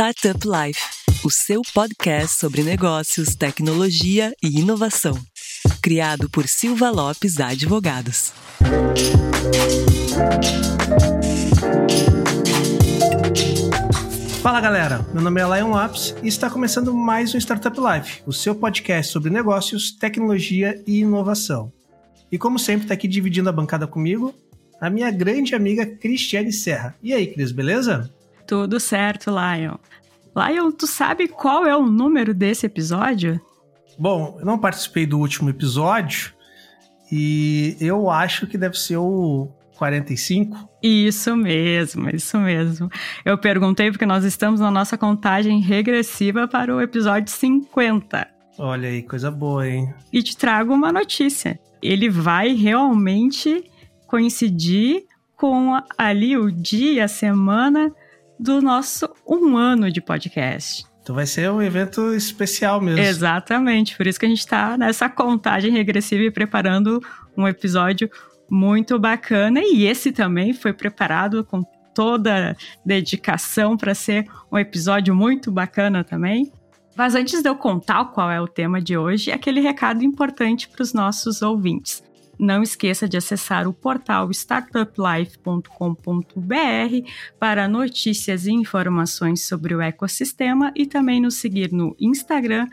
Startup Life, o seu podcast sobre negócios, tecnologia e inovação. Criado por Silva Lopes Advogados. Fala galera, meu nome é Lion Lopes e está começando mais um Startup Life, o seu podcast sobre negócios, tecnologia e inovação. E como sempre, está aqui dividindo a bancada comigo a minha grande amiga Cristiane Serra. E aí, Cris, beleza? Tudo certo, Lion. Lion, tu sabe qual é o número desse episódio? Bom, eu não participei do último episódio e eu acho que deve ser o 45. Isso mesmo, isso mesmo. Eu perguntei porque nós estamos na nossa contagem regressiva para o episódio 50. Olha aí, coisa boa, hein? E te trago uma notícia. Ele vai realmente coincidir com ali o dia, a semana do nosso um ano de podcast. Então vai ser um evento especial mesmo. Exatamente, por isso que a gente está nessa contagem regressiva e preparando um episódio muito bacana. E esse também foi preparado com toda dedicação para ser um episódio muito bacana também. Mas antes de eu contar qual é o tema de hoje, aquele recado importante para os nossos ouvintes. Não esqueça de acessar o portal startuplife.com.br para notícias e informações sobre o ecossistema e também nos seguir no Instagram,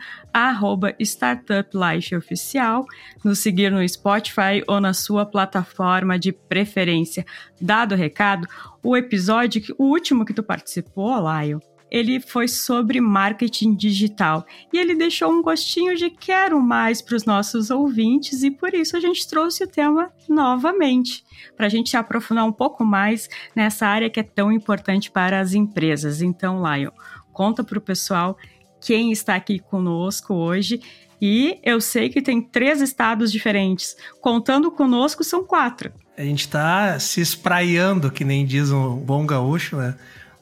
startuplifeoficial, nos seguir no Spotify ou na sua plataforma de preferência. Dado o recado, o episódio, o último que tu participou, Laio, ele foi sobre marketing digital e ele deixou um gostinho de quero mais para os nossos ouvintes e por isso a gente trouxe o tema novamente para a gente aprofundar um pouco mais nessa área que é tão importante para as empresas. Então, Lion, conta para o pessoal quem está aqui conosco hoje. E eu sei que tem três estados diferentes. Contando conosco, são quatro. A gente está se espraiando, que nem diz um bom gaúcho, né?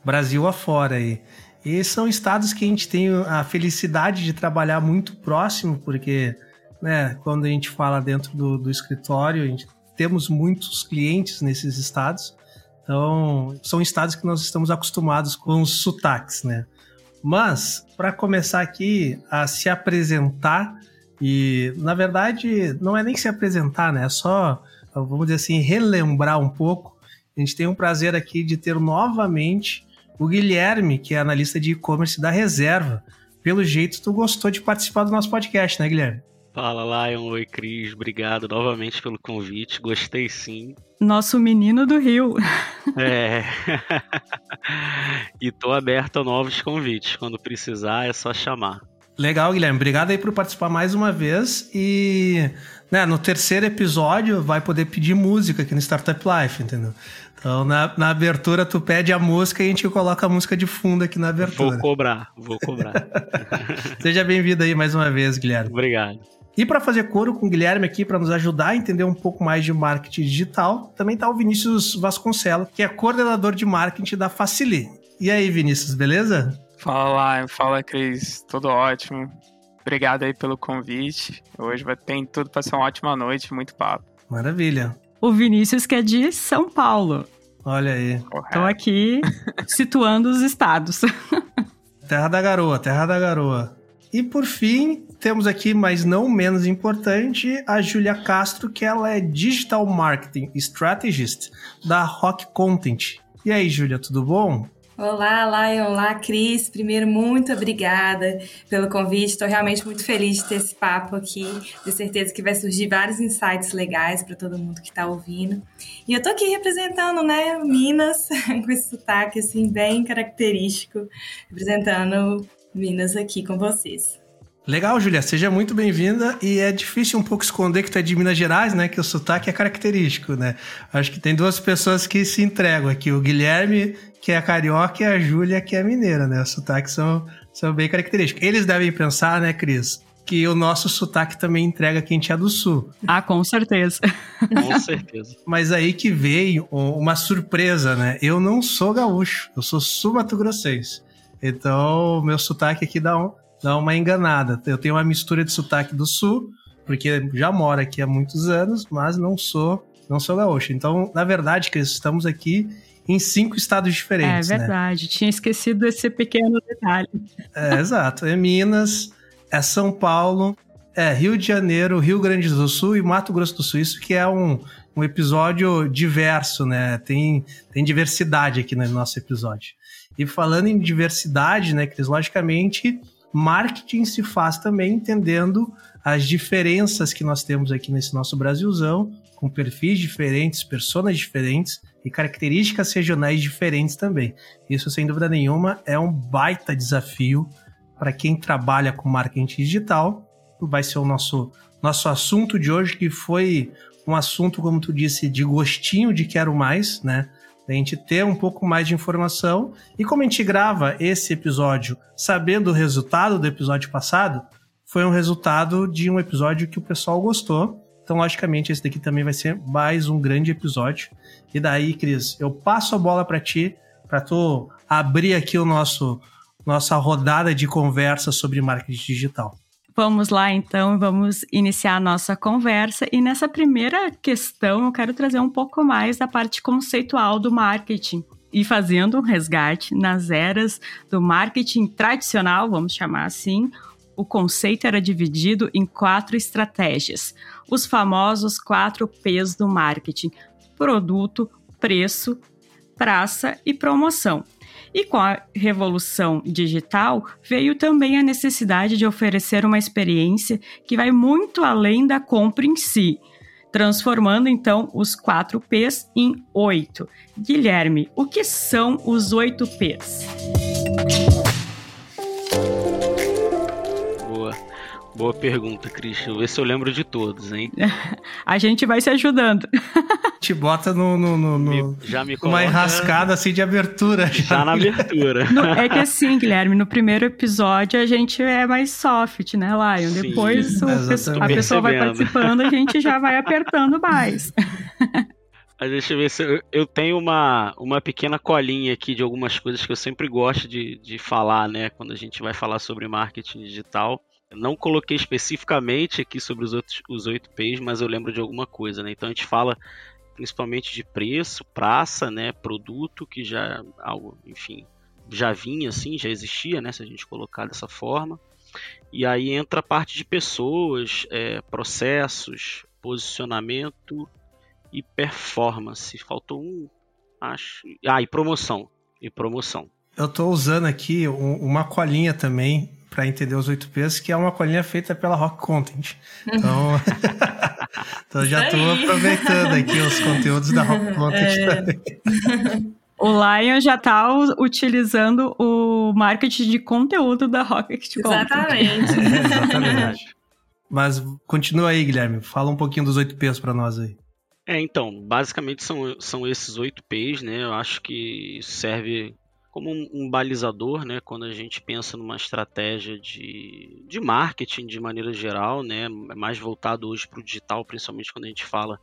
Brasil afora aí. E são estados que a gente tem a felicidade de trabalhar muito próximo, porque né, quando a gente fala dentro do, do escritório, a gente, temos muitos clientes nesses estados. Então, são estados que nós estamos acostumados com os sotaques, né? Mas, para começar aqui a se apresentar, e na verdade não é nem se apresentar, né? É só, vamos dizer assim, relembrar um pouco. A gente tem um prazer aqui de ter novamente o Guilherme, que é analista de e-commerce da Reserva. Pelo jeito, tu gostou de participar do nosso podcast, né, Guilherme? Fala, Lion. Oi, Cris. Obrigado novamente pelo convite. Gostei sim. Nosso menino do Rio. É. e tô aberto a novos convites. Quando precisar, é só chamar. Legal, Guilherme. Obrigado aí por participar mais uma vez. E né, no terceiro episódio vai poder pedir música aqui no Startup Life, entendeu? Então, na, na abertura, tu pede a música e a gente coloca a música de fundo aqui na abertura. Vou cobrar, vou cobrar. Seja bem-vindo aí mais uma vez, Guilherme. Obrigado. E para fazer coro com o Guilherme aqui, para nos ajudar a entender um pouco mais de marketing digital, também está o Vinícius Vasconcelos, que é coordenador de marketing da Facili. E aí, Vinícius, beleza? Fala lá, fala Cris, tudo ótimo. Obrigado aí pelo convite. Hoje vai ter tudo para ser uma ótima noite, muito papo. Maravilha. O Vinícius que é de São Paulo. Olha aí. Estou aqui situando os estados. Terra da Garoa, Terra da Garoa. E por fim, temos aqui, mas não menos importante, a Júlia Castro, que ela é Digital Marketing Strategist da Rock Content. E aí, Júlia, tudo bom? Olá, Lion, olá, Cris. Primeiro, muito obrigada pelo convite. Estou realmente muito feliz de ter esse papo aqui. Tenho certeza que vai surgir vários insights legais para todo mundo que está ouvindo. E eu estou aqui representando, né, Minas, com esse sotaque assim bem característico, representando Minas aqui com vocês. Legal, Julia, seja muito bem-vinda. E é difícil um pouco esconder que tu é de Minas Gerais, né? Que o sotaque é característico, né? Acho que tem duas pessoas que se entregam aqui: o Guilherme, que é carioca, e a Júlia, que é mineira, né? Os sotaques são, são bem característicos. Eles devem pensar, né, Cris? Que o nosso sotaque também entrega quem é do sul. Ah, com certeza. com certeza. Mas aí que veio uma surpresa, né? Eu não sou gaúcho, eu sou sul-mato-grossense. Então, meu sotaque aqui dá um, dá uma enganada. Eu tenho uma mistura de sotaque do sul, porque já moro aqui há muitos anos, mas não sou não sou gaúcho. Então, na verdade, Cris, estamos aqui em cinco estados diferentes. É verdade, né? tinha esquecido desse pequeno detalhe. É, exato. É Minas, é São Paulo, é Rio de Janeiro, Rio Grande do Sul e Mato Grosso do Sul. Isso que é um, um episódio diverso, né? Tem, tem diversidade aqui no nosso episódio. E falando em diversidade, né, Cris, logicamente, marketing se faz também entendendo as diferenças que nós temos aqui nesse nosso Brasilzão, com perfis diferentes, personas diferentes e características regionais diferentes também. Isso, sem dúvida nenhuma, é um baita desafio para quem trabalha com marketing digital. Vai ser o nosso, nosso assunto de hoje, que foi um assunto, como tu disse, de gostinho de quero mais, né? A gente ter um pouco mais de informação. E como a gente grava esse episódio sabendo o resultado do episódio passado, foi um resultado de um episódio que o pessoal gostou. Então, logicamente, esse daqui também vai ser mais um grande episódio. E daí, Cris, eu passo a bola para ti, para tu abrir aqui o nosso nossa rodada de conversa sobre marketing digital. Vamos lá então, vamos iniciar a nossa conversa. E nessa primeira questão, eu quero trazer um pouco mais da parte conceitual do marketing e fazendo um resgate nas eras do marketing tradicional, vamos chamar assim. O conceito era dividido em quatro estratégias, os famosos quatro P's do marketing: produto, preço, praça e promoção. E com a revolução digital, veio também a necessidade de oferecer uma experiência que vai muito além da compra em si, transformando então os 4 P's em 8. Guilherme, o que são os 8 P's? Boa pergunta, Christian. Vê se eu lembro de todos, hein? a gente vai se ajudando. Te bota no, no, no, no já me coloca... uma enrascada assim de abertura. Já, já na abertura. No, é que assim, Guilherme, no primeiro episódio a gente é mais soft, né, Lion? Sim, Depois o, a pessoa vai participando, a gente já vai apertando mais. Mas deixa eu ver se eu, eu, tenho uma, uma pequena colinha aqui de algumas coisas que eu sempre gosto de, de falar, né? Quando a gente vai falar sobre marketing digital. Não coloquei especificamente aqui sobre os outros os 8 P's, mas eu lembro de alguma coisa, né? Então a gente fala principalmente de preço, praça, né, produto que já algo, enfim, já vinha assim, já existia, né, se a gente colocar dessa forma. E aí entra a parte de pessoas, é, processos, posicionamento e performance. Faltou um, acho. Ah, e promoção. E promoção. Eu estou usando aqui uma colinha também para entender os oito P's, que é uma colinha feita pela Rock Content. Então, então já estou aproveitando aqui os conteúdos da Rock Content é. também. O Lion já está utilizando o marketing de conteúdo da Rocket Content. Exatamente. É, exatamente. Mas continua aí, Guilherme. Fala um pouquinho dos oito P's para nós aí. É, então, basicamente são, são esses oito P's, né? Eu acho que serve como um, balizador, né, quando a gente pensa numa estratégia de, de marketing de maneira geral, né, é mais voltado hoje para o digital, principalmente quando a gente fala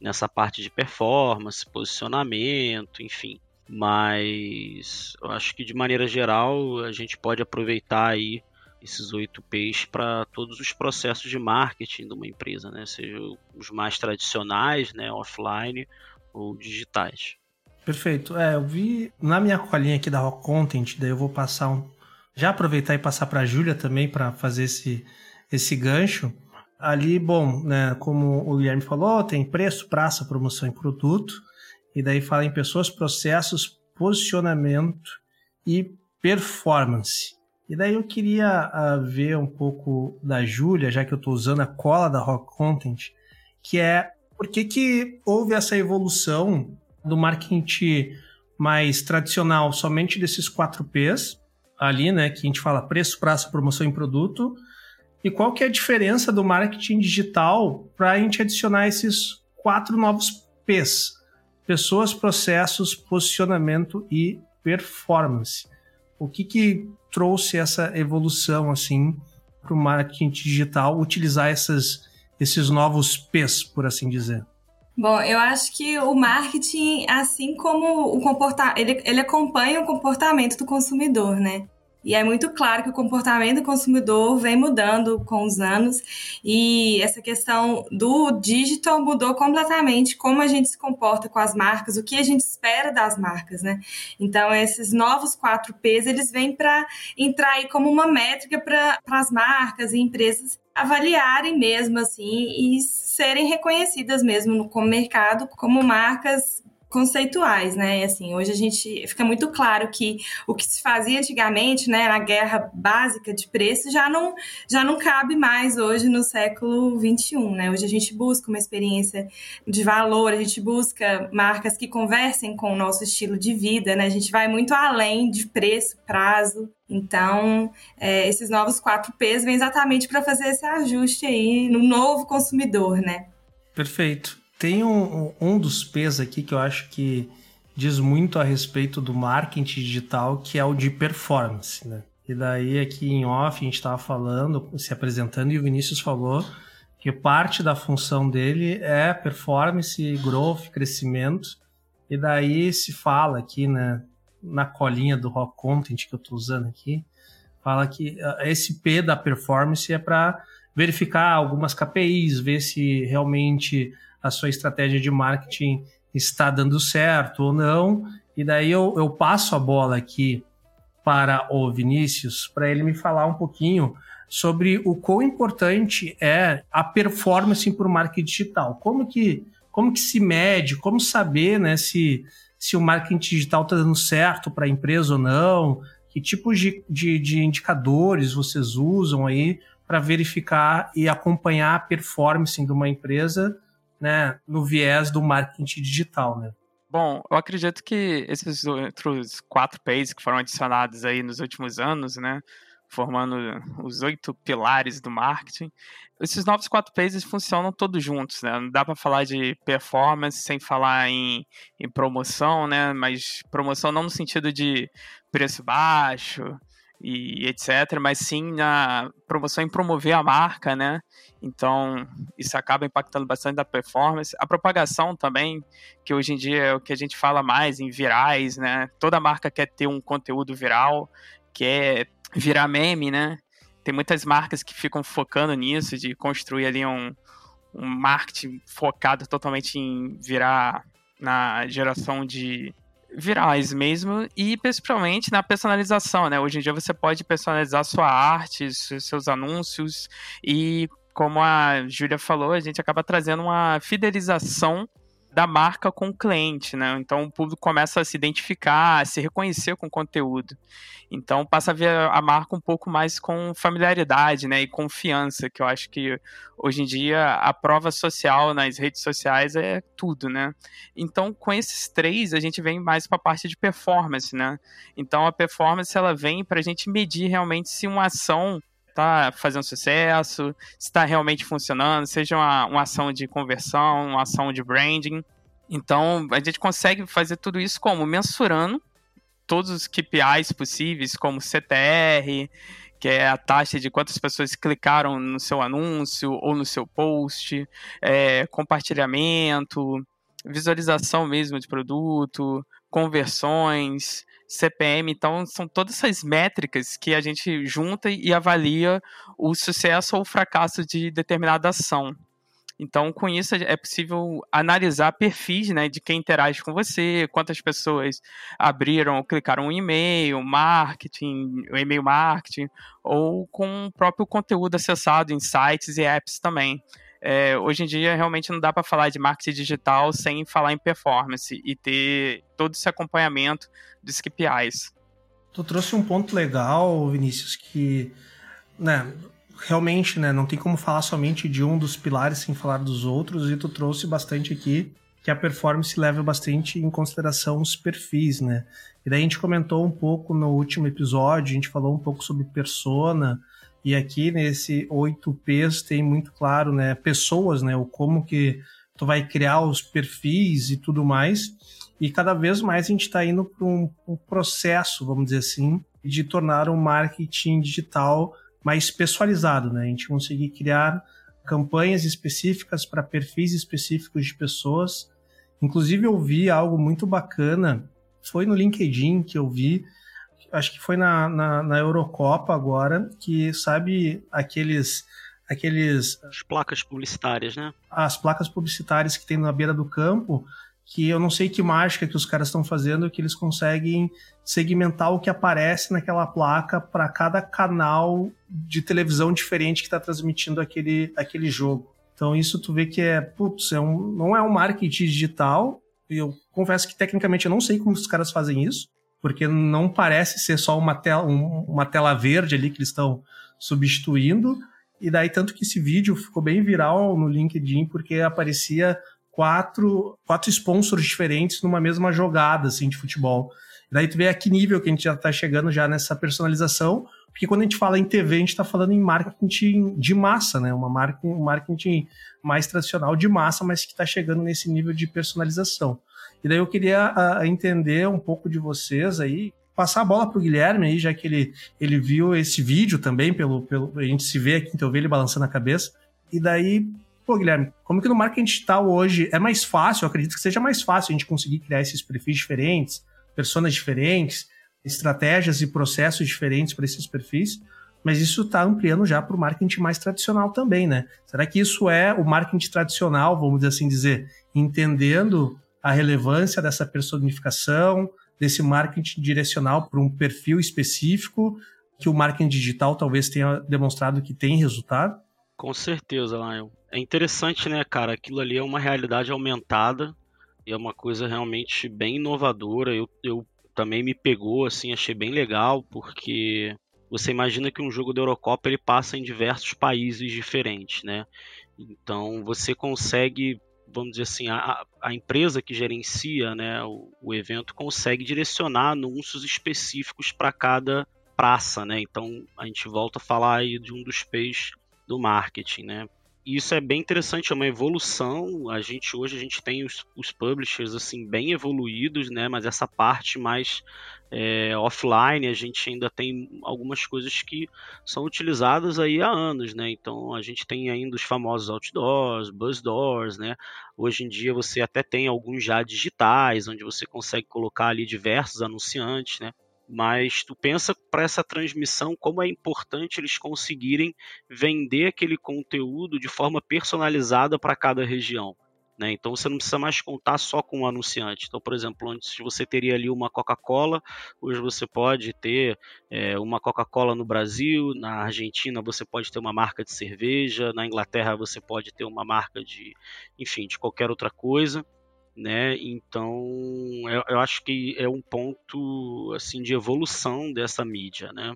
nessa parte de performance, posicionamento, enfim. Mas eu acho que de maneira geral a gente pode aproveitar aí esses oito P's para todos os processos de marketing de uma empresa, né? Seja os mais tradicionais, né, offline ou digitais. Perfeito. É, eu vi na minha colinha aqui da Rock Content, daí eu vou passar um. Já aproveitar e passar para a Júlia também para fazer esse, esse gancho. Ali, bom, né, como o Guilherme falou, tem preço, praça, promoção e produto. E daí fala em pessoas, processos, posicionamento e performance. E daí eu queria uh, ver um pouco da Júlia, já que eu estou usando a cola da Rock Content, que é por que, que houve essa evolução do marketing mais tradicional, somente desses quatro P's ali, né, que a gente fala preço, praça, promoção e produto. E qual que é a diferença do marketing digital para a gente adicionar esses quatro novos P's? Pessoas, processos, posicionamento e performance. O que que trouxe essa evolução assim para o marketing digital utilizar essas, esses novos P's, por assim dizer? Bom, eu acho que o marketing, assim como o comportamento, ele, ele acompanha o comportamento do consumidor, né? E é muito claro que o comportamento do consumidor vem mudando com os anos e essa questão do digital mudou completamente como a gente se comporta com as marcas, o que a gente espera das marcas, né? Então, esses novos 4Ps, eles vêm para entrar aí como uma métrica para as marcas e empresas avaliarem mesmo assim e serem reconhecidas mesmo no mercado como marcas conceituais, né? Assim, hoje a gente fica muito claro que o que se fazia antigamente, né, na guerra básica de preço, já não já não cabe mais hoje no século 21, né? Hoje a gente busca uma experiência de valor, a gente busca marcas que conversem com o nosso estilo de vida, né? A gente vai muito além de preço, prazo. Então, é, esses novos 4Ps vêm exatamente para fazer esse ajuste aí no novo consumidor, né? Perfeito. Tem um, um dos P's aqui que eu acho que diz muito a respeito do marketing digital, que é o de performance, né? E daí aqui em off a gente estava falando, se apresentando, e o Vinícius falou que parte da função dele é performance, growth, crescimento. E daí se fala aqui, né, na colinha do Rock Content que eu estou usando aqui, fala que ah, esse P da performance é para verificar algumas KPIs, ver se realmente a sua estratégia de marketing está dando certo ou não. E daí eu, eu passo a bola aqui para o Vinícius, para ele me falar um pouquinho sobre o quão importante é a performance por marketing digital. Como que, como que se mede, como saber né, se, se o marketing digital está dando certo para a empresa ou não, que tipos de, de, de indicadores vocês usam aí para verificar e acompanhar a performance de uma empresa né, no viés do marketing digital, né? Bom, eu acredito que esses outros quatro P's que foram adicionados aí nos últimos anos, né, formando os oito pilares do marketing, esses novos quatro P's funcionam todos juntos, né? Não dá para falar de performance sem falar em, em promoção, né? Mas promoção não no sentido de preço baixo, e etc, mas sim na promoção em promover a marca, né? Então, isso acaba impactando bastante da performance. A propagação também, que hoje em dia é o que a gente fala mais em virais, né? Toda marca quer ter um conteúdo viral, quer virar meme, né? Tem muitas marcas que ficam focando nisso, de construir ali um, um marketing focado totalmente em virar na geração de virais mesmo e principalmente na personalização, né? Hoje em dia você pode personalizar sua arte, seus anúncios e como a Júlia falou, a gente acaba trazendo uma fidelização da marca com o cliente, né? Então o público começa a se identificar, a se reconhecer com o conteúdo. Então passa a ver a marca um pouco mais com familiaridade, né? E confiança, que eu acho que hoje em dia a prova social nas redes sociais é tudo, né? Então com esses três a gente vem mais para a parte de performance, né? Então a performance ela vem para a gente medir realmente se uma ação está fazendo sucesso, se está realmente funcionando, seja uma, uma ação de conversão, uma ação de branding. Então, a gente consegue fazer tudo isso como? Mensurando todos os KPIs possíveis, como CTR, que é a taxa de quantas pessoas clicaram no seu anúncio ou no seu post, é, compartilhamento, visualização mesmo de produto, conversões, CPM. Então, são todas essas métricas que a gente junta e avalia o sucesso ou o fracasso de determinada ação. Então, com isso, é possível analisar perfis né, de quem interage com você, quantas pessoas abriram ou clicaram um e-mail, marketing, o e-mail marketing, ou com o próprio conteúdo acessado em sites e apps também. É, hoje em dia, realmente não dá para falar de marketing digital sem falar em performance e ter todo esse acompanhamento dos KPIs. Tu trouxe um ponto legal, Vinícius, que né, realmente né, não tem como falar somente de um dos pilares sem falar dos outros, e tu trouxe bastante aqui que a performance leva bastante em consideração os perfis, né? E daí a gente comentou um pouco no último episódio, a gente falou um pouco sobre persona, e aqui nesse 8Ps tem muito claro, né, pessoas, né, o como que tu vai criar os perfis e tudo mais. E cada vez mais a gente está indo para um, um, processo, vamos dizer assim, de tornar o marketing digital mais pessoalizado, né? A gente conseguir criar campanhas específicas para perfis específicos de pessoas. Inclusive, eu vi algo muito bacana, foi no LinkedIn que eu vi acho que foi na, na, na Eurocopa agora, que sabe aqueles aqueles as placas publicitárias, né? As placas publicitárias que tem na beira do campo, que eu não sei que mágica que os caras estão fazendo, que eles conseguem segmentar o que aparece naquela placa para cada canal de televisão diferente que está transmitindo aquele, aquele jogo. Então isso tu vê que é, putz, é um, não é um marketing digital. E eu confesso que tecnicamente eu não sei como os caras fazem isso, porque não parece ser só uma tela, um, uma tela verde ali que eles estão substituindo. E daí tanto que esse vídeo ficou bem viral no LinkedIn porque aparecia quatro, quatro sponsors diferentes numa mesma jogada assim, de futebol. E daí tu vê a que nível que a gente já está chegando já nessa personalização, porque quando a gente fala em TV, a gente está falando em marketing de massa, né? Uma marketing, um marketing mais tradicional de massa, mas que está chegando nesse nível de personalização. E daí eu queria uh, entender um pouco de vocês aí, passar a bola para o Guilherme aí, já que ele, ele viu esse vídeo também, pelo, pelo, a gente se vê aqui, então eu vi ele balançando a cabeça. E daí Pô, Guilherme, como que no marketing digital hoje é mais fácil, eu acredito que seja mais fácil a gente conseguir criar esses perfis diferentes, personas diferentes, estratégias e processos diferentes para esses perfis, mas isso está ampliando já para o marketing mais tradicional também, né? Será que isso é o marketing tradicional, vamos assim dizer, entendendo a relevância dessa personificação, desse marketing direcional para um perfil específico, que o marketing digital talvez tenha demonstrado que tem resultado? Com certeza, Lion. É interessante, né, cara? Aquilo ali é uma realidade aumentada e é uma coisa realmente bem inovadora. Eu, eu também me pegou, assim, achei bem legal, porque você imagina que um jogo da Eurocopa ele passa em diversos países diferentes, né? Então você consegue, vamos dizer assim, a, a empresa que gerencia né, o, o evento consegue direcionar anúncios específicos para cada praça, né? Então a gente volta a falar aí de um dos P's do marketing, né? E isso é bem interessante, é uma evolução. A gente hoje a gente tem os, os publishers assim bem evoluídos, né? Mas essa parte mais é, offline a gente ainda tem algumas coisas que são utilizadas aí há anos, né? Então a gente tem ainda os famosos outdoors, buzz doors, né? Hoje em dia você até tem alguns já digitais, onde você consegue colocar ali diversos anunciantes, né? Mas tu pensa para essa transmissão como é importante eles conseguirem vender aquele conteúdo de forma personalizada para cada região. Né? Então você não precisa mais contar só com o um anunciante. Então, por exemplo, antes você teria ali uma Coca-Cola, hoje você pode ter é, uma Coca-Cola no Brasil, na Argentina você pode ter uma marca de cerveja, na Inglaterra você pode ter uma marca de, enfim, de qualquer outra coisa né? Então, eu, eu, acho que é um ponto assim de evolução dessa mídia, né?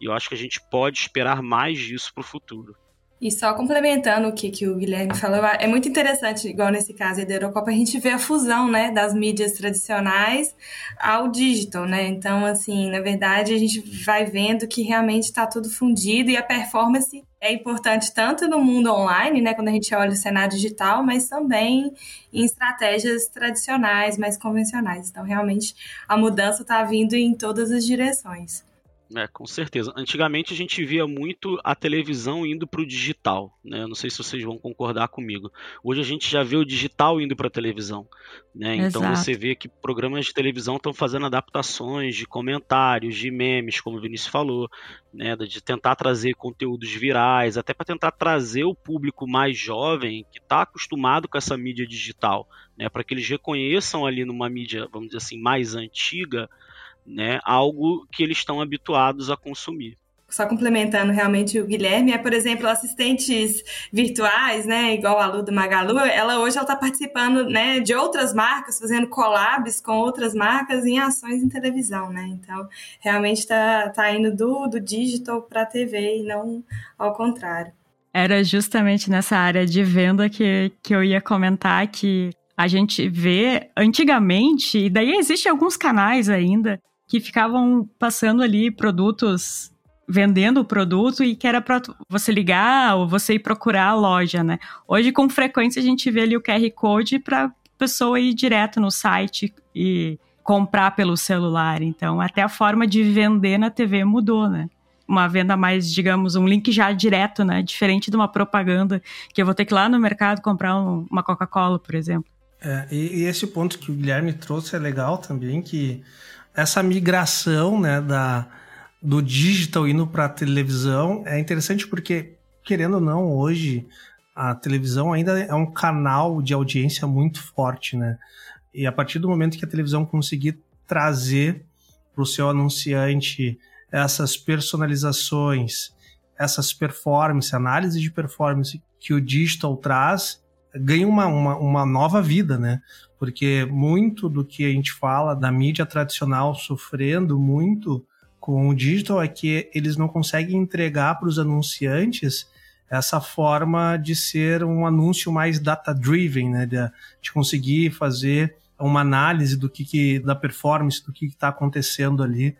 E eu acho que a gente pode esperar mais disso para o futuro. E só complementando o que, que o Guilherme falou, é muito interessante, igual nesse caso da Eurocopa, a gente vê a fusão, né, das mídias tradicionais ao digital, né? Então, assim, na verdade, a gente vai vendo que realmente está tudo fundido e a performance é importante tanto no mundo online, né, quando a gente olha o cenário digital, mas também em estratégias tradicionais, mais convencionais. Então, realmente, a mudança está vindo em todas as direções. É, com certeza. Antigamente a gente via muito a televisão indo para o digital, né? Não sei se vocês vão concordar comigo. Hoje a gente já vê o digital indo para a televisão, né? Então você vê que programas de televisão estão fazendo adaptações de comentários, de memes, como o Vinícius falou, né? De tentar trazer conteúdos virais, até para tentar trazer o público mais jovem que está acostumado com essa mídia digital, né? Para que eles reconheçam ali numa mídia, vamos dizer assim, mais antiga né, algo que eles estão habituados a consumir. Só complementando realmente o Guilherme, é, por exemplo, assistentes virtuais, né, igual a Lu do Magalu, ela hoje ela está participando, né, de outras marcas, fazendo collabs com outras marcas em ações em televisão, né, então realmente está tá indo do, do digital para a TV e não ao contrário. Era justamente nessa área de venda que, que eu ia comentar que a gente vê antigamente, e daí existem alguns canais ainda que ficavam passando ali produtos, vendendo o produto e que era para você ligar ou você ir procurar a loja, né? Hoje, com frequência, a gente vê ali o QR Code para pessoa ir direto no site e comprar pelo celular. Então, até a forma de vender na TV mudou, né? Uma venda mais, digamos, um link já direto, né? Diferente de uma propaganda que eu vou ter que ir lá no mercado comprar um, uma Coca-Cola, por exemplo. É, e, e, esse ponto que o Guilherme trouxe é legal também, que essa migração, né, da, do digital indo para a televisão é interessante porque, querendo ou não, hoje a televisão ainda é um canal de audiência muito forte, né? E a partir do momento que a televisão conseguir trazer para o seu anunciante essas personalizações, essas performances, análise de performance que o digital traz, ganha uma, uma, uma nova vida, né? Porque muito do que a gente fala da mídia tradicional sofrendo muito com o digital é que eles não conseguem entregar para os anunciantes essa forma de ser um anúncio mais data-driven, né? De, de, conseguir fazer uma análise do que, que da performance, do que está acontecendo ali.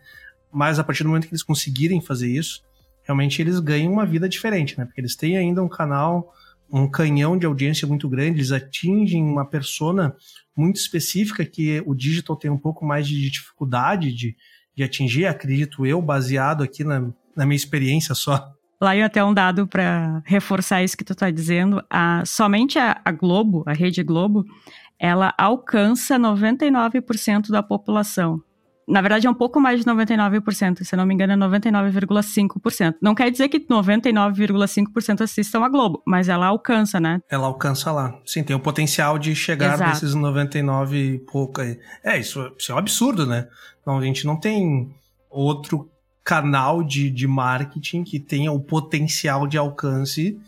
Mas a partir do momento que eles conseguirem fazer isso, realmente eles ganham uma vida diferente, né? Porque eles têm ainda um canal um canhão de audiência muito grande, eles atingem uma persona muito específica que o digital tem um pouco mais de dificuldade de, de atingir, acredito eu, baseado aqui na, na minha experiência só. Lá e até um dado para reforçar isso que tu está dizendo, a, somente a, a Globo, a rede Globo, ela alcança 99% da população. Na verdade, é um pouco mais de 99%, se não me engano, é 99,5%. Não quer dizer que 99,5% assistam a Globo, mas ela alcança, né? Ela alcança lá. Sim, tem o potencial de chegar Exato. nesses 99 e pouco aí. É, isso, isso é um absurdo, né? Não, a gente não tem outro canal de, de marketing que tenha o potencial de alcance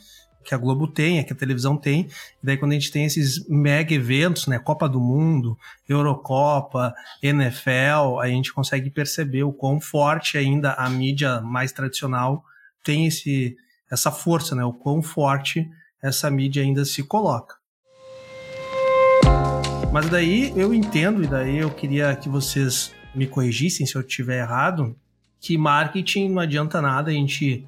que a Globo tem, que a televisão tem. E daí quando a gente tem esses mega eventos, né, Copa do Mundo, Eurocopa, NFL, a gente consegue perceber o quão forte ainda a mídia mais tradicional tem esse essa força, né, o quão forte essa mídia ainda se coloca. Mas daí eu entendo e daí eu queria que vocês me corrigissem se eu estiver errado, que marketing não adianta nada a gente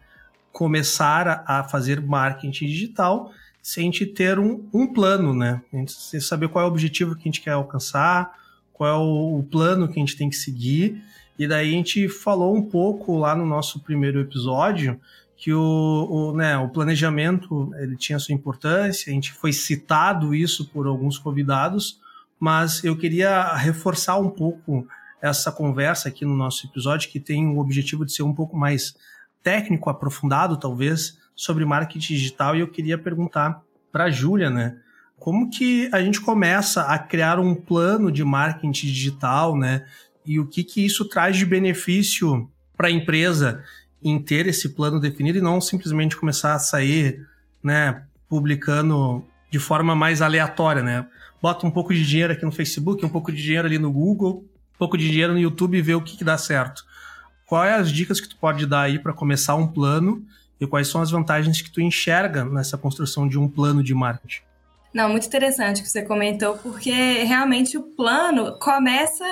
começar a fazer marketing digital sem a gente ter um, um plano, né? A sem saber qual é o objetivo que a gente quer alcançar, qual é o, o plano que a gente tem que seguir. E daí a gente falou um pouco lá no nosso primeiro episódio que o, o, né, o planejamento ele tinha sua importância, a gente foi citado isso por alguns convidados, mas eu queria reforçar um pouco essa conversa aqui no nosso episódio, que tem o objetivo de ser um pouco mais técnico, aprofundado, talvez, sobre marketing digital. E eu queria perguntar para a Júlia, né? Como que a gente começa a criar um plano de marketing digital, né? E o que, que isso traz de benefício para a empresa em ter esse plano definido e não simplesmente começar a sair, né, publicando de forma mais aleatória, né? Bota um pouco de dinheiro aqui no Facebook, um pouco de dinheiro ali no Google, um pouco de dinheiro no YouTube e vê o que, que dá certo. Quais é as dicas que tu pode dar aí para começar um plano e quais são as vantagens que tu enxerga nessa construção de um plano de marketing? Não, muito interessante que você comentou, porque realmente o plano começa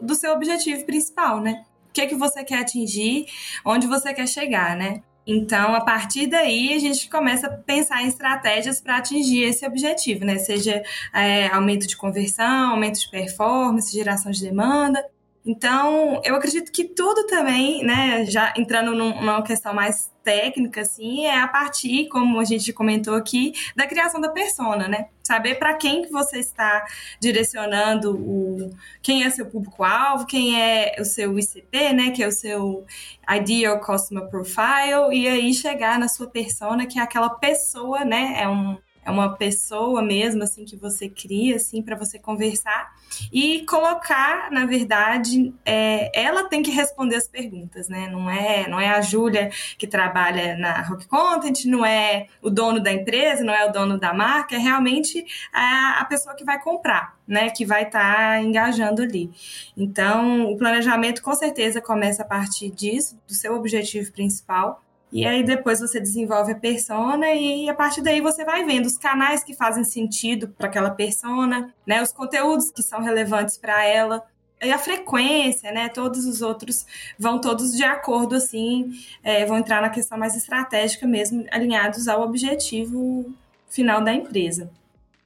do seu objetivo principal, né? O que é que você quer atingir, onde você quer chegar, né? Então, a partir daí, a gente começa a pensar em estratégias para atingir esse objetivo, né? Seja é, aumento de conversão, aumento de performance, geração de demanda. Então, eu acredito que tudo também, né, já entrando numa questão mais técnica, assim, é a partir, como a gente comentou aqui, da criação da persona, né? Saber para quem que você está direcionando o quem é seu público-alvo, quem é o seu ICP, né, que é o seu Ideal Customer Profile, e aí chegar na sua persona, que é aquela pessoa, né, é um é uma pessoa mesmo assim que você cria assim para você conversar e colocar na verdade é, ela tem que responder as perguntas né? Não é não é a Júlia que trabalha na Rock Content não é o dono da empresa não é o dono da marca é realmente a, a pessoa que vai comprar né? Que vai estar tá engajando ali. Então o planejamento com certeza começa a partir disso do seu objetivo principal e aí depois você desenvolve a persona e a partir daí você vai vendo os canais que fazem sentido para aquela persona, né, os conteúdos que são relevantes para ela e a frequência, né? Todos os outros vão todos de acordo, assim, é, vão entrar na questão mais estratégica mesmo, alinhados ao objetivo final da empresa.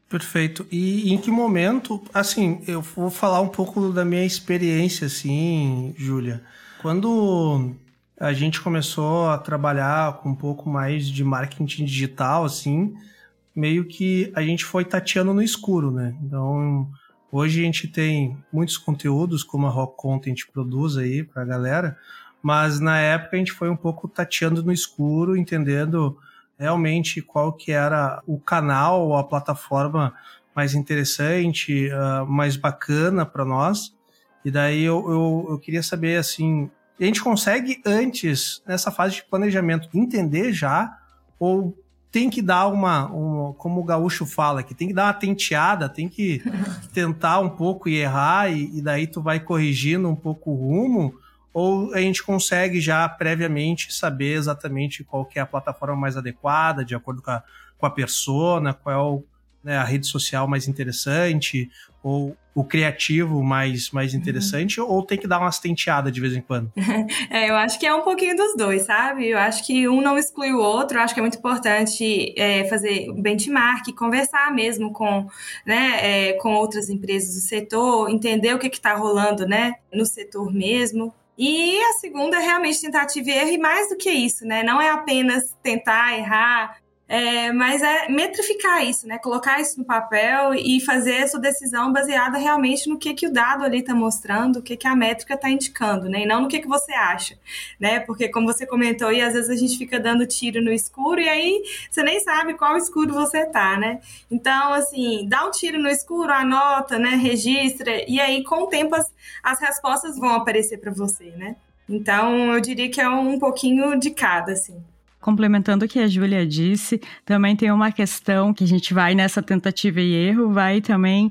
Perfeito. E em que momento, assim, eu vou falar um pouco da minha experiência, assim, Júlia. Quando a gente começou a trabalhar com um pouco mais de marketing digital, assim, meio que a gente foi tateando no escuro, né? Então, Hoje a gente tem muitos conteúdos, como a Rock Content produz aí para a galera, mas na época a gente foi um pouco tateando no escuro, entendendo realmente qual que era o canal a plataforma mais interessante, uh, mais bacana para nós. E daí eu, eu, eu, queria saber assim, a gente consegue antes, nessa fase de planejamento, entender já ou tem que dar uma, uma, como o gaúcho fala, que tem que dar uma tenteada, tem que tentar um pouco e errar, e, e, daí tu vai corrigindo um pouco o rumo, ou a gente consegue já previamente saber exatamente qual que é a plataforma mais adequada, de acordo com a, com a persona, qual é o, né, a rede social mais interessante, ou o criativo mais, mais uhum. interessante, uhum. ou tem que dar umas tenteadas de vez em quando? é, eu acho que é um pouquinho dos dois, sabe? Eu acho que um não exclui o outro, eu acho que é muito importante é, fazer benchmark, conversar mesmo com, né, é, com outras empresas do setor, entender o que está rolando né, no setor mesmo, e a segunda é realmente tentativa e erro, e mais do que isso, né? Não é apenas tentar errar, é, mas é metrificar isso, né? Colocar isso no papel e fazer essa decisão baseada realmente no que, que o dado ali está mostrando, o que, que a métrica está indicando, né? E não no que, que você acha, né? Porque, como você comentou, e às vezes a gente fica dando tiro no escuro e aí você nem sabe qual escuro você tá, né? Então, assim, dá um tiro no escuro, anota, né? Registra, e aí, com o tempo, as, as respostas vão aparecer para você, né? Então, eu diria que é um pouquinho de cada, assim. Complementando o que a Júlia disse, também tem uma questão que a gente vai nessa tentativa e erro, vai também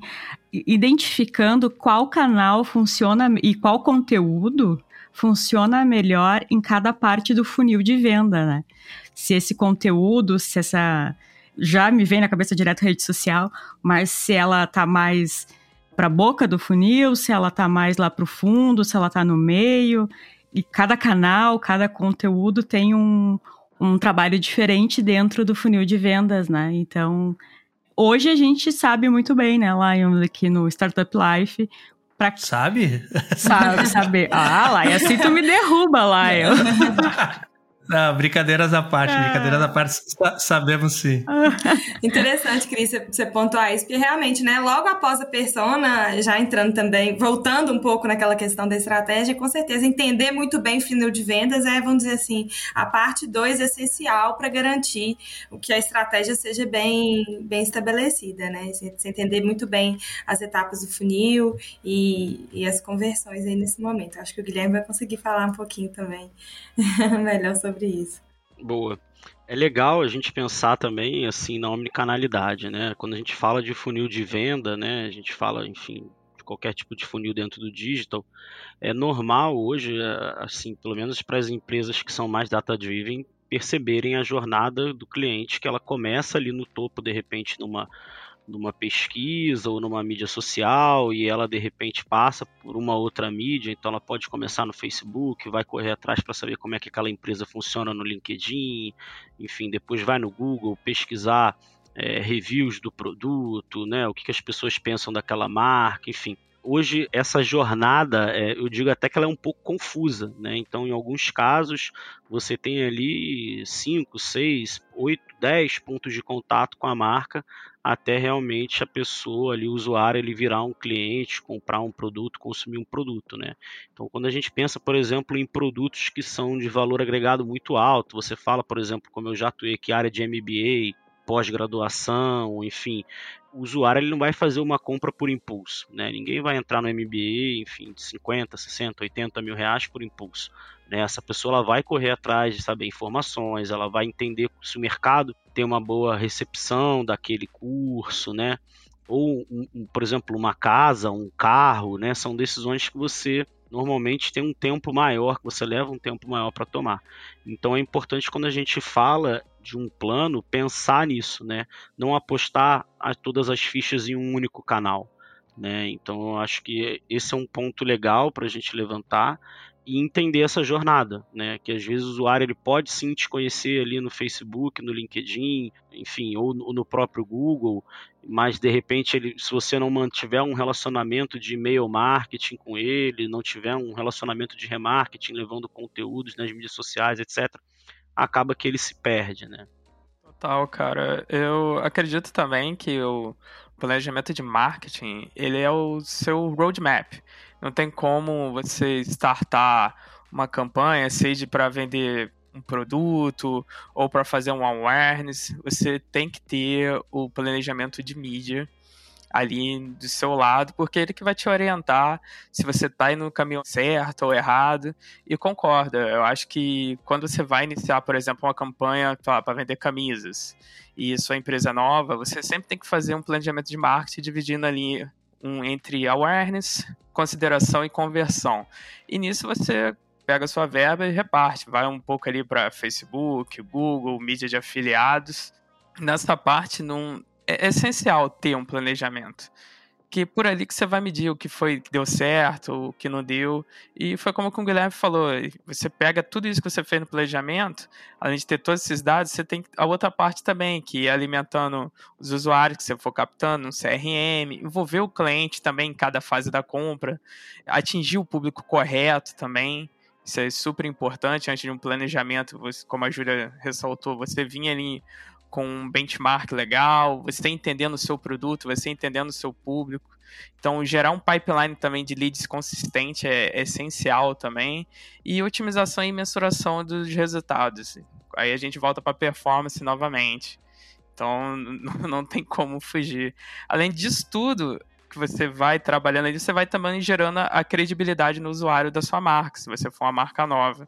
identificando qual canal funciona e qual conteúdo funciona melhor em cada parte do funil de venda, né? Se esse conteúdo, se essa já me vem na cabeça direto rede social, mas se ela tá mais para boca do funil, se ela tá mais lá para o fundo, se ela tá no meio, e cada canal, cada conteúdo tem um, um trabalho diferente dentro do funil de vendas, né? Então, hoje a gente sabe muito bem, né, Lion, aqui no Startup Life. Pra... Sabe? Sabe, saber. Ah, Lion, assim tu me derruba, Lion. Não, brincadeiras à parte, ah. brincadeiras à parte, sabemos sim. Interessante, Cris, você pontuar isso, porque realmente, né, logo após a persona, já entrando também, voltando um pouco naquela questão da estratégia, com certeza entender muito bem o funil de vendas é, vamos dizer assim, a parte 2 essencial para garantir que a estratégia seja bem, bem estabelecida, né? Você entender muito bem as etapas do funil e, e as conversões aí nesse momento. Acho que o Guilherme vai conseguir falar um pouquinho também melhor sobre sobre isso. Boa. É legal a gente pensar também assim na omnicanalidade, né? Quando a gente fala de funil de venda, né? A gente fala, enfim, de qualquer tipo de funil dentro do digital. É normal hoje, é, assim, pelo menos para as empresas que são mais data-driven, perceberem a jornada do cliente, que ela começa ali no topo, de repente, numa numa pesquisa ou numa mídia social e ela de repente passa por uma outra mídia, então ela pode começar no Facebook, vai correr atrás para saber como é que aquela empresa funciona no LinkedIn, enfim, depois vai no Google pesquisar é, reviews do produto, né, o que, que as pessoas pensam daquela marca, enfim hoje essa jornada, é, eu digo até que ela é um pouco confusa, né? Então, em alguns casos, você tem ali 5, 6, 8, 10 pontos de contato com a marca até realmente a pessoa ali, o usuário, ele virar um cliente, comprar um produto, consumir um produto, né? Então, quando a gente pensa, por exemplo, em produtos que são de valor agregado muito alto, você fala, por exemplo, como eu já atuei aqui, área de MBA, pós-graduação, enfim, o usuário ele não vai fazer uma compra por impulso, né? Ninguém vai entrar no MBA, enfim, de 50, 60, 80 mil reais por impulso. Né? Essa pessoa ela vai correr atrás de saber informações, ela vai entender se o mercado tem uma boa recepção daquele curso, né? Ou, um, por exemplo, uma casa, um carro, né? São decisões que você normalmente tem um tempo maior, que você leva um tempo maior para tomar. Então é importante quando a gente fala de um plano pensar nisso, né? Não apostar a todas as fichas em um único canal. Né? Então eu acho que esse é um ponto legal para a gente levantar e entender essa jornada, né? Que às vezes o usuário ele pode sim te conhecer ali no Facebook, no LinkedIn, enfim, ou no próprio Google, mas de repente ele, se você não mantiver um relacionamento de e-mail marketing com ele, não tiver um relacionamento de remarketing levando conteúdos nas mídias sociais, etc, acaba que ele se perde, né? Total, cara. Eu acredito também que o planejamento de marketing, ele é o seu roadmap. Não tem como você startar uma campanha, seja para vender um produto ou para fazer um awareness, você tem que ter o planejamento de mídia ali do seu lado, porque ele que vai te orientar se você está indo no caminho certo ou errado. E concorda, eu acho que quando você vai iniciar, por exemplo, uma campanha para vender camisas e sua empresa é nova, você sempre tem que fazer um planejamento de marketing dividindo ali um entre awareness, consideração e conversão. E nisso você pega a sua verba e reparte, vai um pouco ali para Facebook, Google, mídia de afiliados. Nessa parte não é essencial ter um planejamento. Que por ali que você vai medir o que foi que deu certo, o que não deu. E foi como o Guilherme falou: você pega tudo isso que você fez no planejamento, além de ter todos esses dados, você tem a outra parte também, que é alimentando os usuários que você for captando, um CRM, envolver o cliente também em cada fase da compra, atingir o público correto também. Isso é super importante antes de um planejamento, como a Júlia ressaltou, você vinha ali com um benchmark legal, você está entendendo o seu produto, você está entendendo o seu público. Então, gerar um pipeline também de leads consistente é, é essencial também. E otimização e mensuração dos resultados. Aí a gente volta para performance novamente. Então, não tem como fugir. Além disso tudo, que você vai trabalhando ali, você vai também gerando a credibilidade no usuário da sua marca, se você for uma marca nova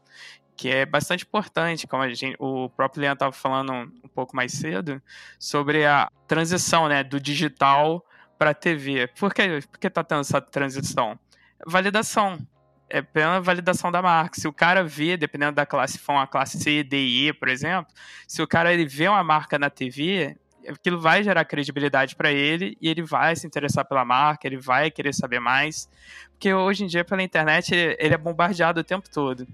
que é bastante importante, como gente, o próprio Leandro estava falando um pouco mais cedo, sobre a transição né, do digital para a TV. Por que está tendo essa transição? Validação. É pela validação da marca. Se o cara vê, dependendo da classe, for uma classe C, D e E, por exemplo, se o cara ele vê uma marca na TV, aquilo vai gerar credibilidade para ele e ele vai se interessar pela marca, ele vai querer saber mais. Porque hoje em dia, pela internet, ele é bombardeado o tempo todo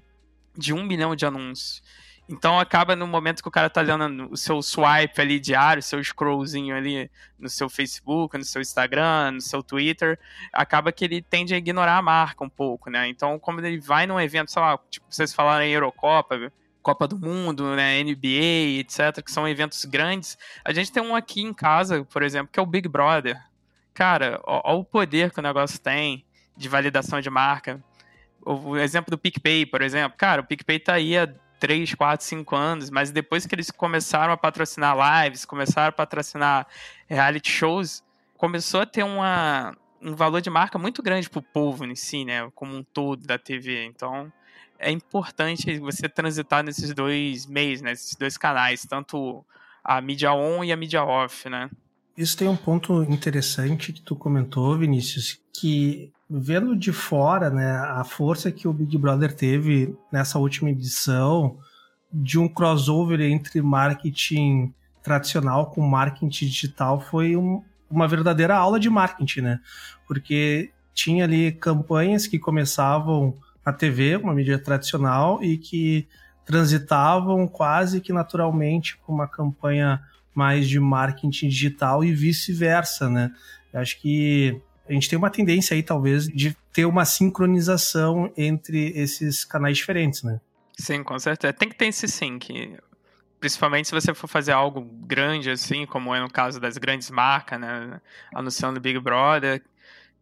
de um milhão de anúncios. Então acaba no momento que o cara tá olhando o seu swipe ali diário, seu scrollzinho ali no seu Facebook, no seu Instagram, no seu Twitter, acaba que ele tende a ignorar a marca um pouco, né? Então, como ele vai num evento, sei lá, tipo, vocês falaram em Eurocopa, Copa do Mundo, né, NBA, etc., que são eventos grandes, a gente tem um aqui em casa, por exemplo, que é o Big Brother. Cara, olha o poder que o negócio tem de validação de marca o exemplo do PicPay, por exemplo. Cara, o PicPay tá aí há 3, 4, 5 anos, mas depois que eles começaram a patrocinar lives, começaram a patrocinar reality shows, começou a ter uma, um valor de marca muito grande pro povo em si, né? Como um todo da TV. Então, é importante você transitar nesses dois meios, né? Esses dois canais, tanto a mídia on e a mídia off, né? Isso tem um ponto interessante que tu comentou, Vinícius, que vendo de fora, né, a força que o Big Brother teve nessa última edição de um crossover entre marketing tradicional com marketing digital foi um, uma verdadeira aula de marketing, né? Porque tinha ali campanhas que começavam na TV, uma mídia tradicional, e que transitavam quase que naturalmente com uma campanha mais de marketing digital e vice-versa, né? Eu acho que a gente tem uma tendência aí, talvez, de ter uma sincronização entre esses canais diferentes, né? Sim, com certeza. Tem que ter esse sync. Principalmente se você for fazer algo grande, assim, como é no caso das grandes marcas, né? Anunciando Big Brother.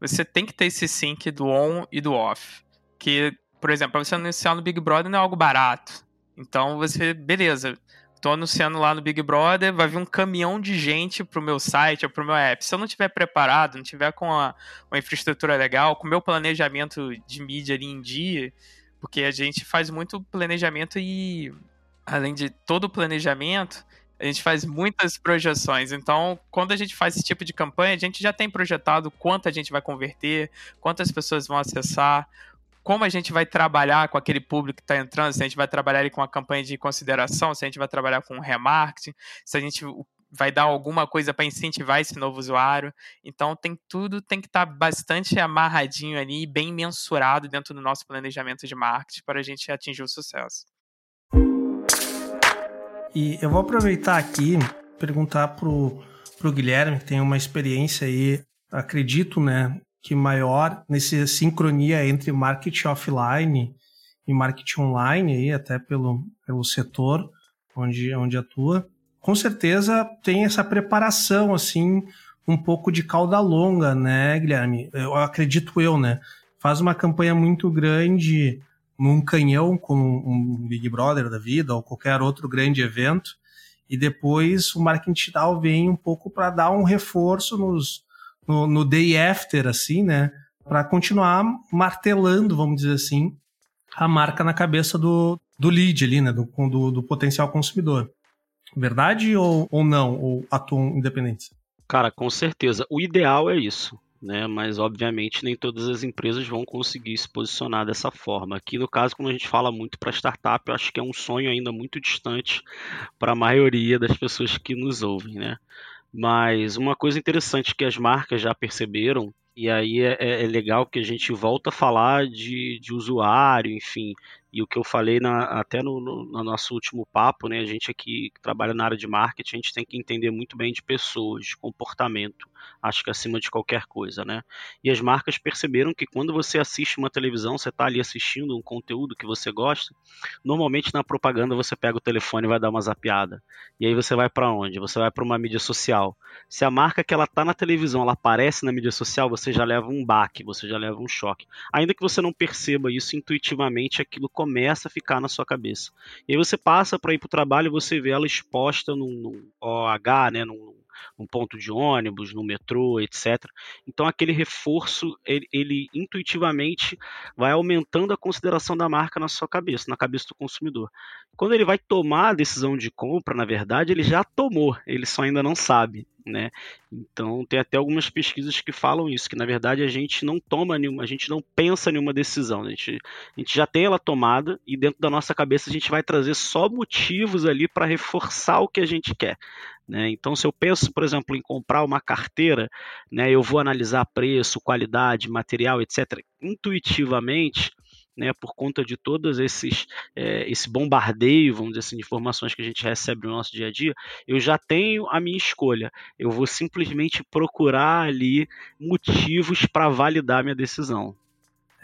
Você tem que ter esse sync do on e do off. Que, por exemplo, para você anunciar no Big Brother não é algo barato. Então você, beleza, tô anunciando lá no Big Brother, vai vir um caminhão de gente pro meu site ou pro meu app. Se eu não tiver preparado, não tiver com a, uma infraestrutura legal, com o meu planejamento de mídia ali em dia, porque a gente faz muito planejamento e, além de todo o planejamento, a gente faz muitas projeções. Então, quando a gente faz esse tipo de campanha, a gente já tem projetado quanto a gente vai converter, quantas pessoas vão acessar, como a gente vai trabalhar com aquele público que está entrando, se a gente vai trabalhar com a campanha de consideração, se a gente vai trabalhar com remarketing, se a gente vai dar alguma coisa para incentivar esse novo usuário. Então tem tudo tem que estar tá bastante amarradinho ali, bem mensurado dentro do nosso planejamento de marketing para a gente atingir o sucesso. E eu vou aproveitar aqui perguntar pro pro Guilherme que tem uma experiência aí, acredito, né, que maior nessa sincronia entre marketing offline e marketing online, aí, até pelo, pelo setor onde, onde atua. Com certeza tem essa preparação assim um pouco de cauda longa, né, Guilherme? Eu acredito eu, né? Faz uma campanha muito grande num canhão como um Big Brother da vida ou qualquer outro grande evento e depois o marketing digital vem um pouco para dar um reforço nos, no, no day after, assim, né? Para continuar martelando, vamos dizer assim, a marca na cabeça do, do lead ali, né? Do, do, do potencial consumidor. Verdade ou, ou não? Ou atuam independentes? Cara, com certeza. O ideal é isso. Né, mas obviamente nem todas as empresas vão conseguir se posicionar dessa forma. Aqui no caso, quando a gente fala muito para startup, eu acho que é um sonho ainda muito distante para a maioria das pessoas que nos ouvem, né? Mas uma coisa interessante que as marcas já perceberam e aí é, é, é, legal que a gente volta a falar de, de usuário, enfim, e o que eu falei na, até no, no, no, nosso último papo, né? A gente aqui que trabalha na área de marketing, a gente tem que entender muito bem de pessoas, de comportamento, acho que acima de qualquer coisa, né? E as marcas perceberam que quando você assiste uma televisão, você está ali assistindo um conteúdo que você gosta, normalmente na propaganda você pega o telefone e vai dar uma zapiada. E aí você vai para onde? Você vai para uma mídia social. Se a marca que ela tá na televisão, ela aparece na mídia social, você já leva um baque, você já leva um choque. Ainda que você não perceba isso intuitivamente, aquilo começa a ficar na sua cabeça. E aí você passa para ir para o trabalho e você vê ela exposta num, num OH, né, num, num ponto de ônibus, no metrô, etc. Então aquele reforço, ele, ele, intuitivamente vai aumentando a consideração da marca na sua cabeça, na cabeça do consumidor. Quando ele vai tomar a decisão de compra, na verdade, ele já tomou, ele só ainda não sabe. Né? Então tem até algumas pesquisas que falam isso, que na verdade a gente não toma nenhuma, a gente não pensa nenhuma decisão, a gente, a gente já tem ela tomada e dentro da nossa cabeça a gente vai trazer só motivos ali para reforçar o que a gente quer. Né? Então, se eu penso, por exemplo, em comprar uma carteira, né, eu vou analisar preço, qualidade, material, etc., intuitivamente, né, por conta de todos esses é, esse bombardeio, vamos dizer assim, de informações que a gente recebe no nosso dia a dia, eu já tenho a minha escolha. Eu vou simplesmente procurar ali motivos para validar minha decisão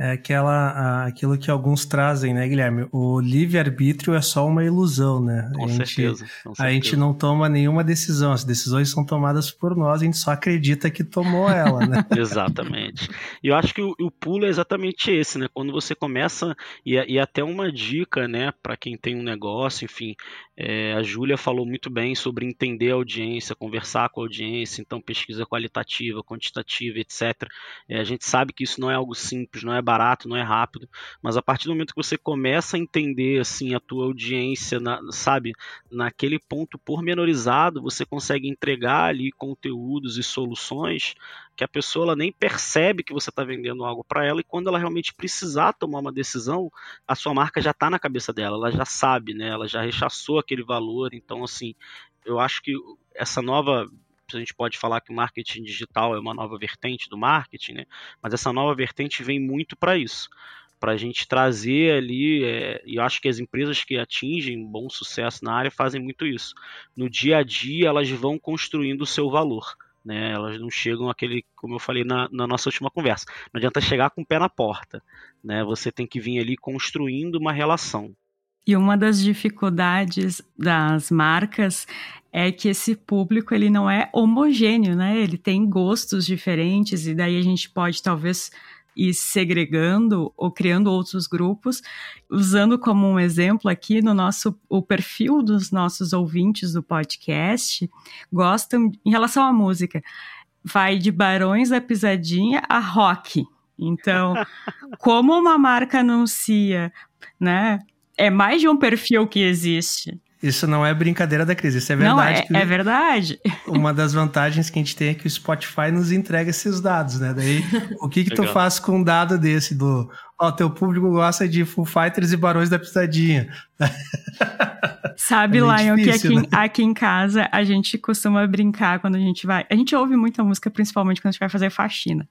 é aquela, aquilo que alguns trazem, né, Guilherme? O livre-arbítrio é só uma ilusão, né? Com, a gente, certeza, com certeza. A gente não toma nenhuma decisão, as decisões são tomadas por nós, a gente só acredita que tomou ela, né? exatamente. E eu acho que o, o, pulo é exatamente esse, né? Quando você começa, e, e até uma dica, né, para quem tem um negócio, enfim, é, a Júlia falou muito bem sobre entender a audiência, conversar com a audiência, então pesquisa qualitativa, quantitativa, etc. É, a gente sabe que isso não é algo simples, não é barato, não é rápido, mas a partir do momento que você começa a entender assim a tua audiência, na, sabe, naquele ponto pormenorizado, você consegue entregar ali conteúdos e soluções que a pessoa ela nem percebe que você está vendendo algo para ela e quando ela realmente precisar tomar uma decisão, a sua marca já está na cabeça dela, ela já sabe, né? Ela já rechaçou aquele valor, então assim, eu acho que essa nova a gente pode falar que o marketing digital é uma nova vertente do marketing, né? mas essa nova vertente vem muito para isso para a gente trazer ali, é, e eu acho que as empresas que atingem bom sucesso na área fazem muito isso. No dia a dia, elas vão construindo o seu valor. Né, elas não chegam aquele, como eu falei na, na, nossa última conversa, não adianta chegar com o pé na porta, né? Você tem que vir ali construindo uma relação. E uma das dificuldades das marcas é que esse público ele não é homogêneo, né? Ele tem gostos diferentes e daí a gente pode talvez ir segregando ou criando outros grupos, usando como um exemplo aqui no nosso o perfil dos nossos ouvintes do podcast, gostam em relação à música, vai de Barões da Pisadinha a rock. Então, como uma marca anuncia, né? É mais de um perfil que existe. Isso não é brincadeira da crise, isso é verdade. Não, é, é verdade. Uma das vantagens que a gente tem é que o Spotify nos entrega esses dados, né? Daí, o que que tu faz com um dado desse do, ó, teu público gosta de Full Fighters e Barões da Pisadinha. Sabe, é Lion, que aqui, né? aqui em casa a gente costuma brincar quando a gente vai. A gente ouve muita música, principalmente quando a gente vai fazer faxina.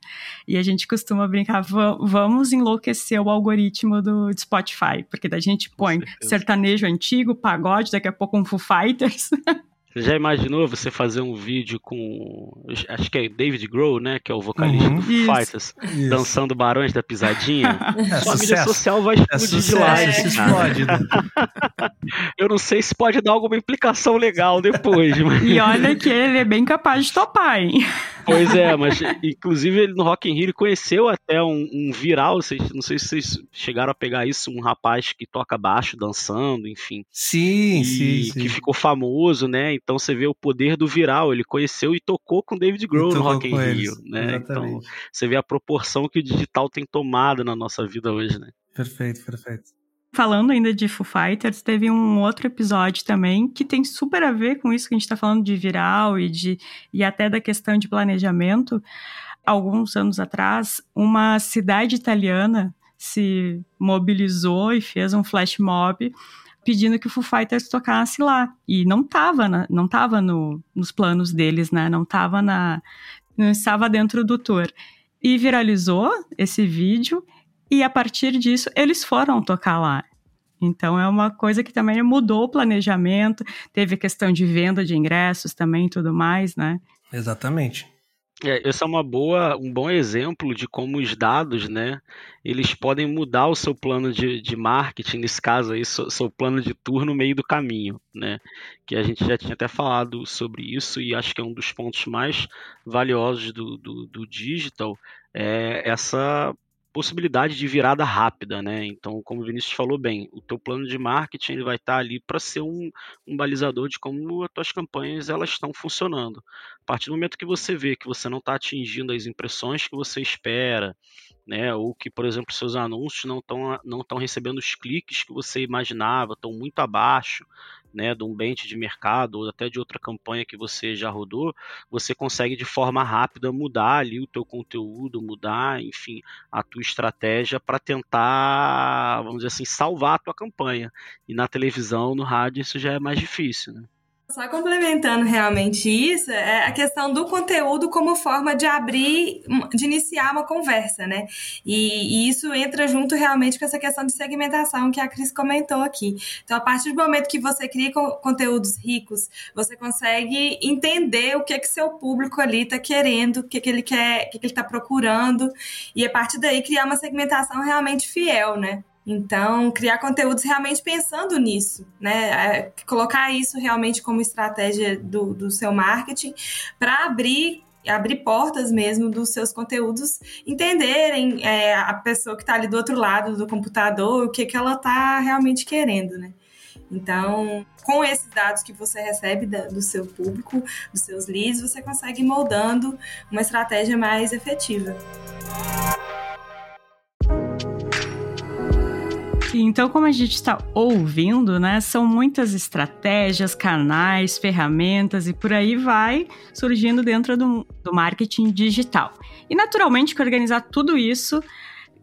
E a gente costuma brincar, vamos enlouquecer o algoritmo do Spotify, porque daí a gente põe sertanejo antigo, pagode, daqui a pouco um Full Fighters. Você já imaginou você fazer um vídeo com. Acho que é David Grohl, né? Que é o vocalista uhum. do Foo Fighters, isso. dançando Barões da Pisadinha? É, Sua mídia social vai é explodir é de lá. É, explode. Né? Eu não sei se pode dar alguma implicação legal depois. Mas... E olha que ele é bem capaz de topar, hein? Pois é, mas inclusive ele no Rock in Rio conheceu até um, um viral, vocês, não sei se vocês chegaram a pegar isso, um rapaz que toca baixo dançando, enfim. Sim, e, sim, sim. Que ficou famoso, né? Então você vê o poder do viral. Ele conheceu e tocou com David Grohl no Rock in Rio, né? Então você vê a proporção que o digital tem tomado na nossa vida hoje, né? Perfeito, perfeito. Falando ainda de Foo Fighters, teve um outro episódio também que tem super a ver com isso que a gente está falando de viral e, de, e até da questão de planejamento. Alguns anos atrás, uma cidade italiana se mobilizou e fez um flash mob pedindo que o Foo Fighters tocasse lá. E não estava não tava no, nos planos deles, né? Não estava na não estava dentro do tour. E viralizou esse vídeo e a partir disso eles foram tocar lá. Então é uma coisa que também mudou o planejamento, teve questão de venda de ingressos também e tudo mais, né? Exatamente. É, esse é uma boa, um bom exemplo de como os dados, né, eles podem mudar o seu plano de, de marketing, nesse caso aí, seu, seu plano de tour no meio do caminho, né, que a gente já tinha até falado sobre isso e acho que é um dos pontos mais valiosos do, do, do digital, é essa possibilidade de virada rápida, né? Então, como o Vinícius falou bem, o teu plano de marketing ele vai estar ali para ser um, um, balizador de como as tuas campanhas elas estão funcionando. A partir do momento que você vê que você não está atingindo as impressões que você espera, né? Ou que, por exemplo, seus anúncios não estão não estão recebendo os cliques que você imaginava, estão muito abaixo, né, de um bench de mercado ou até de outra campanha que você já rodou, você consegue de forma rápida mudar ali o teu conteúdo, mudar, enfim, a tua estratégia para tentar, vamos dizer assim, salvar a tua campanha. E na televisão, no rádio, isso já é mais difícil, né? Só complementando realmente isso, é a questão do conteúdo como forma de abrir, de iniciar uma conversa, né? E, e, isso entra junto realmente com essa questão de segmentação que a Cris comentou aqui. Então, a partir do momento que você cria conteúdos ricos, você consegue entender o que é que seu público ali está querendo, o que, é que ele quer, o que, é que ele está procurando, e a partir daí criar uma segmentação realmente fiel, né? Então, criar conteúdos realmente pensando nisso, né? É, colocar isso realmente como estratégia do, do seu marketing para abrir abrir portas mesmo dos seus conteúdos, entenderem é, a pessoa que está ali do outro lado do computador, o que, que ela está realmente querendo, né? Então, com esses dados que você recebe da, do seu público, dos seus leads, você consegue ir moldando uma estratégia mais efetiva. Então, como a gente está ouvindo, né, são muitas estratégias, canais, ferramentas e por aí vai surgindo dentro do, do marketing digital. E naturalmente que organizar tudo isso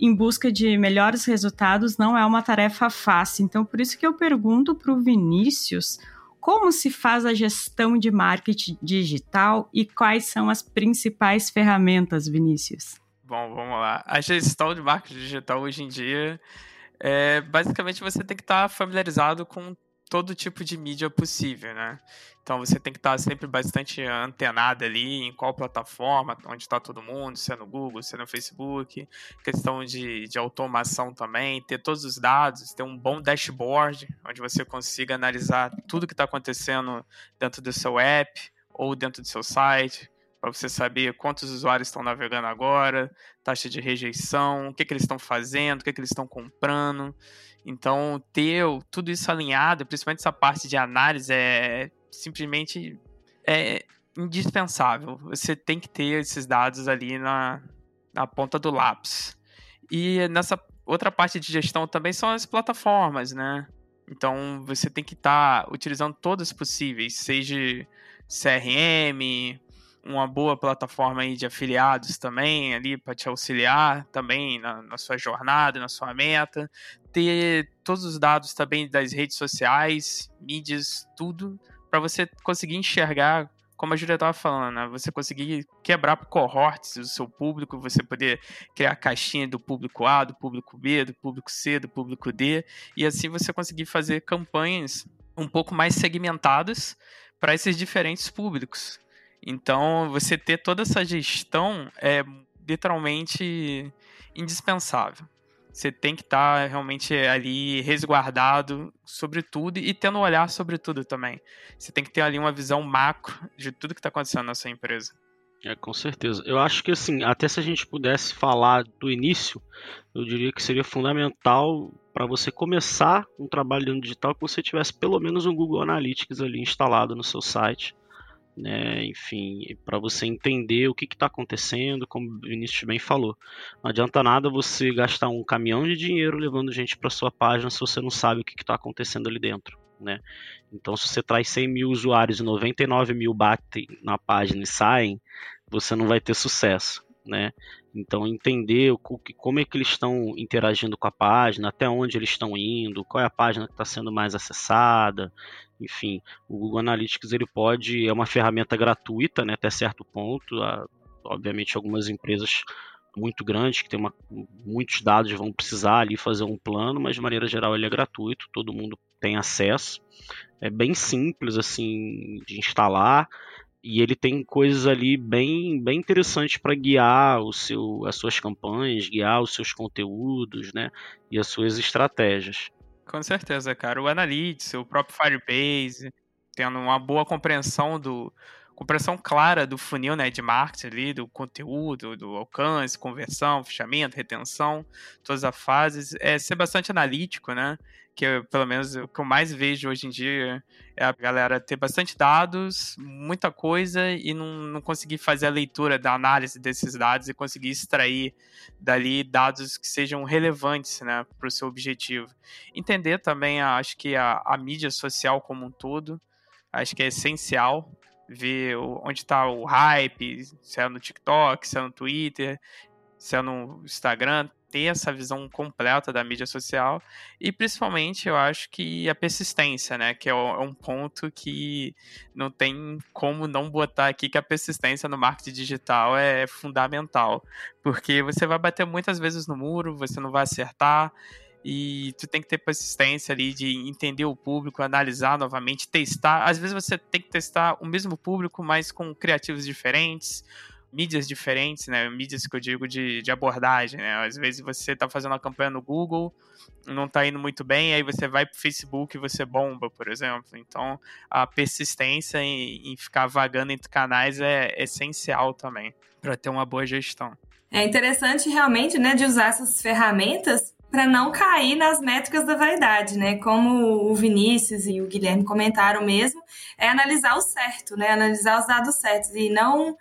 em busca de melhores resultados não é uma tarefa fácil. Então, por isso que eu pergunto para o Vinícius como se faz a gestão de marketing digital e quais são as principais ferramentas, Vinícius? Bom, vamos lá. A gestão de marketing digital hoje em dia é, basicamente você tem que estar tá familiarizado com todo tipo de mídia possível, né? Então você tem que estar tá sempre bastante antenado ali em qual plataforma, onde está todo mundo, se é no Google, se é no Facebook, questão de, de automação também, ter todos os dados, ter um bom dashboard, onde você consiga analisar tudo que está acontecendo dentro do seu app ou dentro do seu site, para você saber quantos usuários estão navegando agora, taxa de rejeição, o que, que eles estão fazendo, o que, que eles estão comprando. Então, ter tudo isso alinhado, principalmente essa parte de análise, é simplesmente é indispensável. Você tem que ter esses dados ali na, na ponta do lápis. E nessa outra parte de gestão também são as plataformas, né? Então, você tem que estar tá utilizando todas possíveis, seja CRM, uma boa plataforma aí de afiliados também ali para te auxiliar também na, na, sua jornada, na sua meta, ter todos os dados também das redes sociais, mídias, tudo para você conseguir enxergar como a Julia estava falando, né? você conseguir quebrar por cohorts o seu público, você poder criar a caixinha do público A, do público B, do público C, do público D, e assim você conseguir fazer campanhas um pouco mais segmentadas para esses diferentes públicos. Então, você ter toda essa gestão é literalmente indispensável. Você tem que estar tá realmente ali resguardado sobre tudo e tendo um olhar sobre tudo também. Você tem que ter ali uma visão macro de tudo que está acontecendo na sua empresa. É, com certeza. Eu acho que assim, até se a gente pudesse falar do início, eu diria que seria fundamental para você começar um trabalho no digital que você tivesse pelo menos um Google Analytics ali instalado no seu site né? Enfim, para você entender o que está acontecendo, como o Vinícius bem falou. Não adianta nada você gastar um caminhão de dinheiro levando gente para sua página se você não sabe o que está acontecendo ali dentro. Né? Então, se você traz 100 mil usuários e 99 mil batem na página e saem, você não vai ter sucesso. Né? Então, entender o, como é que eles estão interagindo com a página, até onde eles estão indo, qual é a página que está sendo mais acessada, enfim, o Google Analytics ele pode é uma ferramenta gratuita, né, até certo ponto. obviamente, algumas empresas muito grandes que tem uma, muitos dados vão precisar ali fazer um plano, mas de maneira geral ele é gratuito, todo mundo tem acesso. É bem simples assim de instalar e ele tem coisas ali bem, bem interessantes para guiar o seu, as suas campanhas, guiar os seus conteúdos, né, e as suas estratégias. Com certeza, cara. O Analytics, o próprio Firebase, tendo uma boa compreensão do compreensão clara do funil né, de marketing ali, do conteúdo, do alcance, conversão, fechamento, retenção, todas as fases. É ser bastante analítico, né? Que eu, pelo menos o que eu mais vejo hoje em dia é a galera ter bastante dados, muita coisa e não, não conseguir fazer a leitura da análise desses dados e conseguir extrair dali dados que sejam relevantes né, para o seu objetivo. Entender também, acho que a, a mídia social como um todo, acho que é essencial ver onde está o hype, se é no TikTok, se é no Twitter, se é no Instagram, ter essa visão completa da mídia social e principalmente eu acho que a persistência, né, que é, é um ponto que não tem como não botar aqui que a persistência no marketing digital é fundamental, porque você vai bater muitas vezes no muro, você não vai acertar e tu tem que ter persistência ali de entender o público, analisar novamente, testar. Às vezes você tem que testar o mesmo público, mas com criativos diferentes, mídias diferentes, né? Mídias que eu digo de, de abordagem, né? Às vezes você está fazendo uma campanha no Google, não está indo muito bem, aí você vai para o Facebook e você bomba, por exemplo. Então, a persistência em, em ficar vagando entre canais é essencial também para ter uma boa gestão. É interessante realmente, né, de usar essas ferramentas para não cair nas métricas da vaidade, né? Como o Vinícius e o Guilherme comentaram mesmo, é analisar o certo, né? Analisar os dados certos e não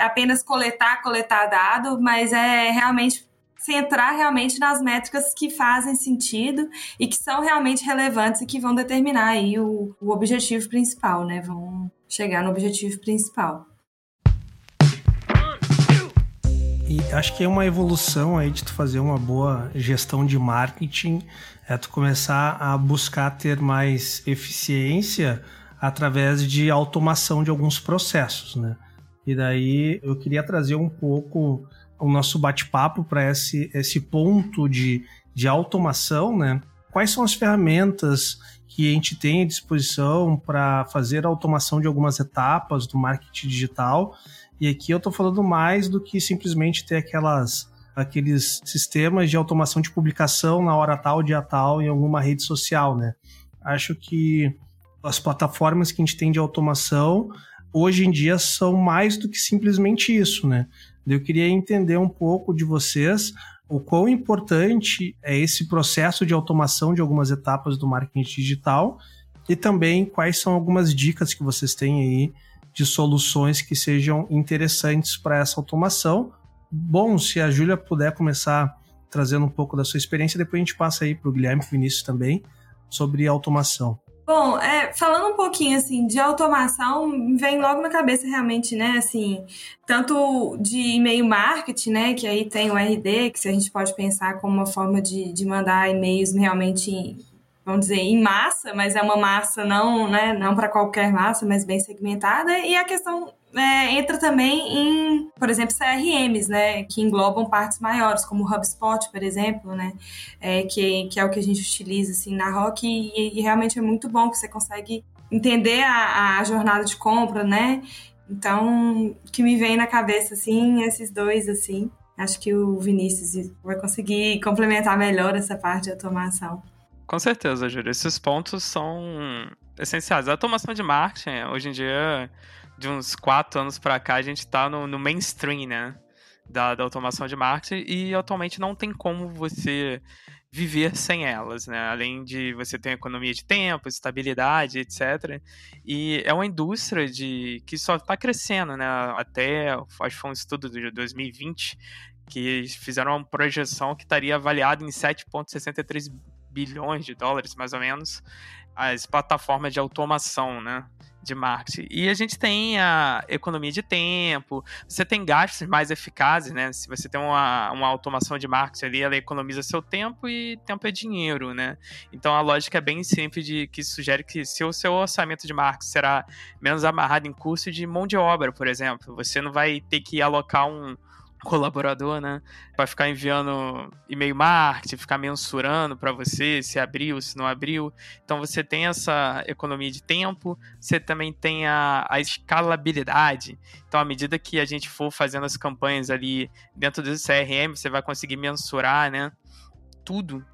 apenas coletar, coletar dado, mas é realmente centrar realmente nas métricas que fazem sentido e que são realmente relevantes e que vão determinar aí o, o objetivo principal, né? Vão chegar no objetivo principal. E acho que é uma evolução aí de tu fazer uma boa gestão de marketing, é tu começar a buscar ter mais eficiência através de automação de alguns processos, né? E daí eu queria trazer um pouco o nosso bate-papo para esse, esse ponto de, de automação, né? Quais são as ferramentas que a gente tem à disposição para fazer a automação de algumas etapas do marketing digital? E aqui eu estou falando mais do que simplesmente ter aquelas aqueles sistemas de automação de publicação na hora tal, dia tal, em alguma rede social, né? Acho que as plataformas que a gente tem de automação hoje em dia são mais do que simplesmente isso, né? Eu queria entender um pouco de vocês o quão importante é esse processo de automação de algumas etapas do marketing digital e também quais são algumas dicas que vocês têm aí de soluções que sejam interessantes para essa automação. Bom, se a Júlia puder começar trazendo um pouco da sua experiência, depois a gente passa aí para o Guilherme e Vinícius também sobre automação. Bom, é, falando um pouquinho assim de automação, vem logo na cabeça realmente, né, assim, tanto de e-mail marketing, né, que aí tem o RD, que a gente pode pensar como uma forma de, de mandar e-mails realmente, vamos dizer, em massa, mas é uma massa não, né, não para qualquer massa, mas bem segmentada, e a questão é, entra também em, por exemplo, CRMs, né, que englobam partes maiores, como o HubSpot, por exemplo, né, é, que, que é o que a gente utiliza assim na Rock e, e realmente é muito bom que você consegue entender a, a jornada de compra, né? Então, que me vem na cabeça, assim, esses dois, assim. Acho que o Vinícius vai conseguir complementar melhor essa parte de automação. Com certeza, Júlio. Esses pontos são essenciais. A automação de marketing, hoje em dia, de uns quatro anos para cá, a gente está no, no, mainstream, né? Da, da automação de marketing e atualmente não tem como você viver sem elas, né? Além de você ter economia de tempo, estabilidade, etc. E é uma indústria de que só está crescendo, né? Até acho que foi um estudo de 2020 que fizeram uma projeção que estaria avaliado em 7,63 bilhões de dólares, mais ou menos, as plataformas de automação, né? De marketing. E a gente tem a economia de tempo, você tem gastos mais eficazes, né? Se você tem uma, uma automação de marketing ali, ela economiza seu tempo e tempo é dinheiro, né? Então a lógica é bem simples de que sugere que se o seu orçamento de marketing será menos amarrado em custo de mão de obra, por exemplo, você não vai ter que alocar um, colaborador, né? Vai ficar enviando e-mail marketing, ficar mensurando para você se abriu, se não abriu. Então você tem essa economia de tempo, você também tem a, a escalabilidade. Então, à medida que a gente for fazendo as campanhas ali dentro do CRM, você vai conseguir mensurar, né? Tudo.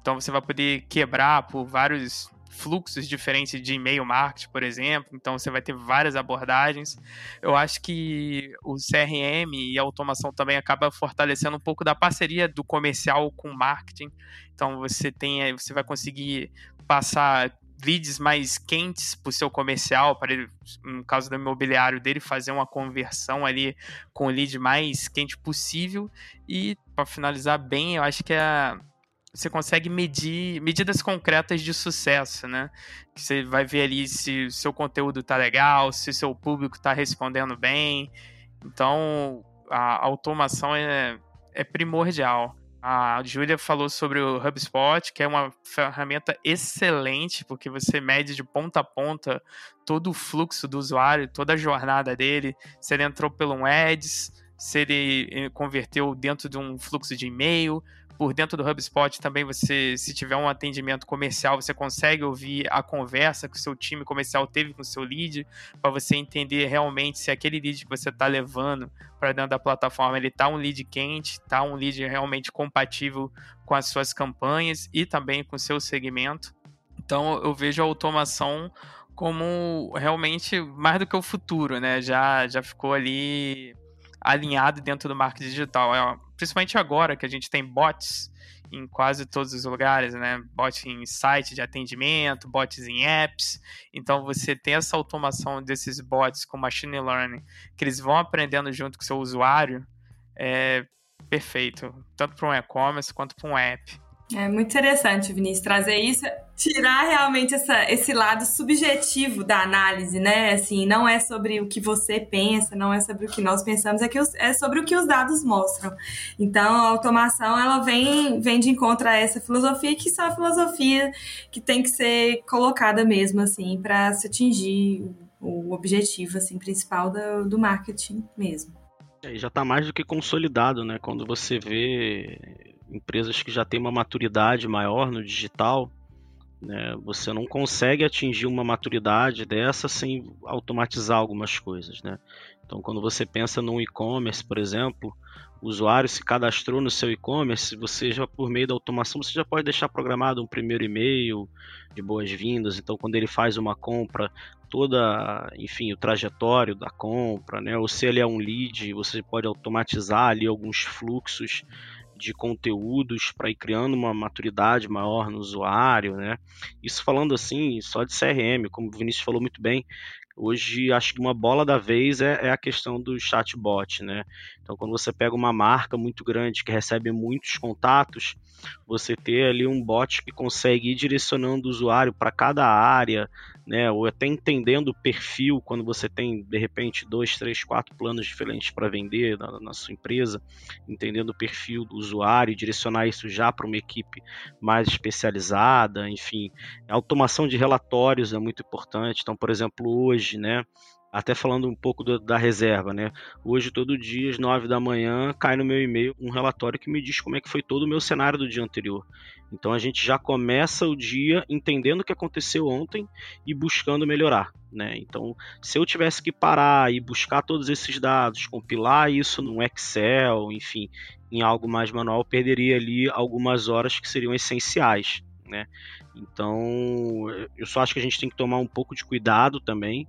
Então você vai poder quebrar por vários fluxos diferentes de e-mail marketing, por exemplo. Então você vai ter várias abordagens. Eu acho que o CRM e a automação também acaba fortalecendo um pouco da parceria do comercial com o marketing. Então você tem, você vai conseguir passar leads mais quentes para o seu comercial, para ele, no caso do imobiliário dele, fazer uma conversão ali com o lead mais quente possível. E para finalizar bem, eu acho que a você consegue medir medidas concretas de sucesso, né? Você vai ver ali se seu conteúdo tá legal, se seu público tá respondendo bem. Então, a automação é, é primordial. A Júlia falou sobre o HubSpot, que é uma ferramenta excelente, porque você mede de ponta a ponta todo o fluxo do usuário, toda a jornada dele. Se ele entrou pelo um Ads, se ele eh, converteu dentro de um fluxo de e-mail, por dentro do HubSpot também você, se tiver um atendimento comercial, você consegue ouvir a conversa que o seu time comercial teve com o seu lead, para você entender realmente se aquele lead que você está levando para dentro da plataforma, ele está um lead quente, está um lead realmente compatível com as suas campanhas e também com o seu segmento. Então eu vejo a automação como realmente mais do que o futuro, né? Já, já ficou ali alinhado dentro do marketing digital. É, principalmente agora que a gente tem bots em quase todos os lugares, né? Bots em site de atendimento, bots em apps. Então você tem essa automação desses bots com machine learning, que eles vão aprendendo junto com o seu usuário, é perfeito, tanto para um e-commerce quanto para um app. É muito interessante, Vinícius, trazer isso, tirar realmente essa, esse lado subjetivo da análise, né? Assim, não é sobre o que você pensa, não é sobre o que nós pensamos, é, que os, é sobre o que os dados mostram. Então, a automação, ela vem, vem de encontro a essa filosofia, que só a filosofia que tem que ser colocada mesmo, assim, para se atingir o objetivo, assim, principal do, do marketing mesmo. É, já está mais do que consolidado, né? Quando você vê empresas que já têm uma maturidade maior no digital, né, você não consegue atingir uma maturidade dessa sem automatizar algumas coisas. Né? Então, quando você pensa no e-commerce, por exemplo, o usuário se cadastrou no seu e-commerce, você já por meio da automação você já pode deixar programado um primeiro e-mail de boas-vindas. Então, quando ele faz uma compra, toda, enfim, o trajetório da compra, né? Ou se ele é um lead, você pode automatizar ali alguns fluxos de conteúdos para ir criando uma maturidade maior no usuário, né? Isso falando assim, só de CRM, como o Vinícius falou muito bem, hoje acho que uma bola da vez é, é, a questão do chatbot, né? Então, quando você pega uma marca muito grande que recebe muitos contatos, você ter ali um bot que consegue ir direcionando o usuário para cada área, né? Ou até entendendo o perfil quando você tem de repente dois, três, quatro planos diferentes para vender na, na, sua empresa, entendendo o perfil do usuário e direcionar isso já para uma equipe mais especializada, enfim, a automação de relatórios é muito importante. Então, por exemplo, hoje, né? Até falando um pouco do, da reserva, né? Hoje, todo dia, às 9 da manhã, cai no meu e-mail um relatório que me diz como é que foi todo o meu cenário do dia anterior. Então a gente já começa o dia entendendo o que aconteceu ontem e buscando melhorar. Né? Então, se eu tivesse que parar e buscar todos esses dados, compilar isso no Excel, enfim, em algo mais manual, perderia ali algumas horas que seriam essenciais. Né? Então, eu só acho que a gente tem que tomar um pouco de cuidado também,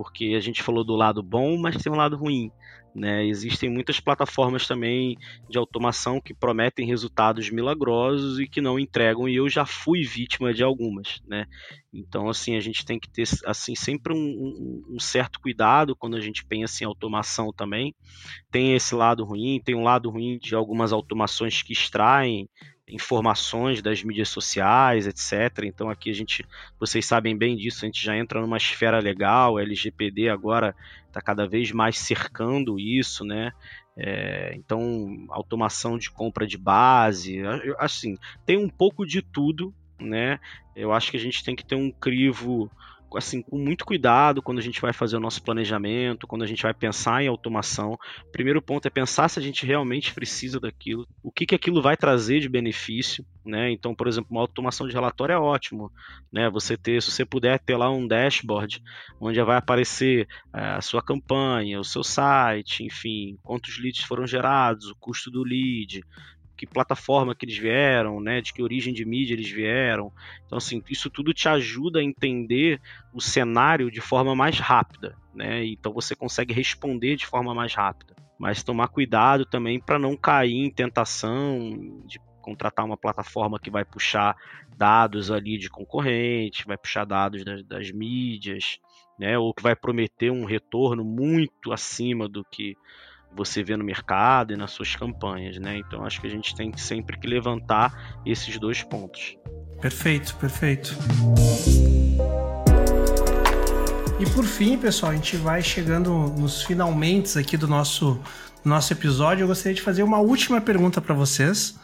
porque a gente falou do lado bom, mas tem um lado ruim. Né? Existem muitas plataformas também de automação que prometem resultados milagrosos e que não entregam, e eu já fui vítima de algumas. Né? Então, assim, a gente tem que ter assim sempre um, um, certo cuidado quando a gente pensa em automação também. Tem esse lado ruim, tem um lado ruim de algumas automações que extraem informações das mídias sociais, etc. Então aqui a gente, vocês sabem bem disso, a gente já entra numa esfera legal, LGPD agora está cada vez mais cercando isso, né? É, então automação de compra de base, assim, tem um pouco de tudo, né? Eu acho que a gente tem que ter um crivo assim, com muito cuidado quando a gente vai fazer o nosso planejamento, quando a gente vai pensar em automação. O primeiro ponto é pensar se a gente realmente precisa daquilo, o que, que aquilo vai trazer de benefício, né? Então, por exemplo, uma automação de relatório é ótimo, né? Você ter, se você puder ter lá um dashboard onde vai aparecer é, a sua campanha, o seu site, enfim, quantos leads foram gerados, o custo do lead, que plataforma que eles vieram, né, de que origem de mídia eles vieram. Então, assim, isso tudo te ajuda a entender o cenário de forma mais rápida, né? Então você consegue responder de forma mais rápida. Mas tomar cuidado também para não cair em tentação de contratar uma plataforma que vai puxar dados ali de concorrente, vai puxar dados das, das mídias, né? Ou que vai prometer um retorno muito acima do que você vê no mercado e nas suas campanhas, né? Então acho que a gente tem sempre que levantar esses dois pontos. Perfeito, perfeito. E por fim, pessoal, a gente vai chegando nos finalmente aqui do nosso, nosso episódio. Eu gostaria de fazer uma última pergunta para vocês,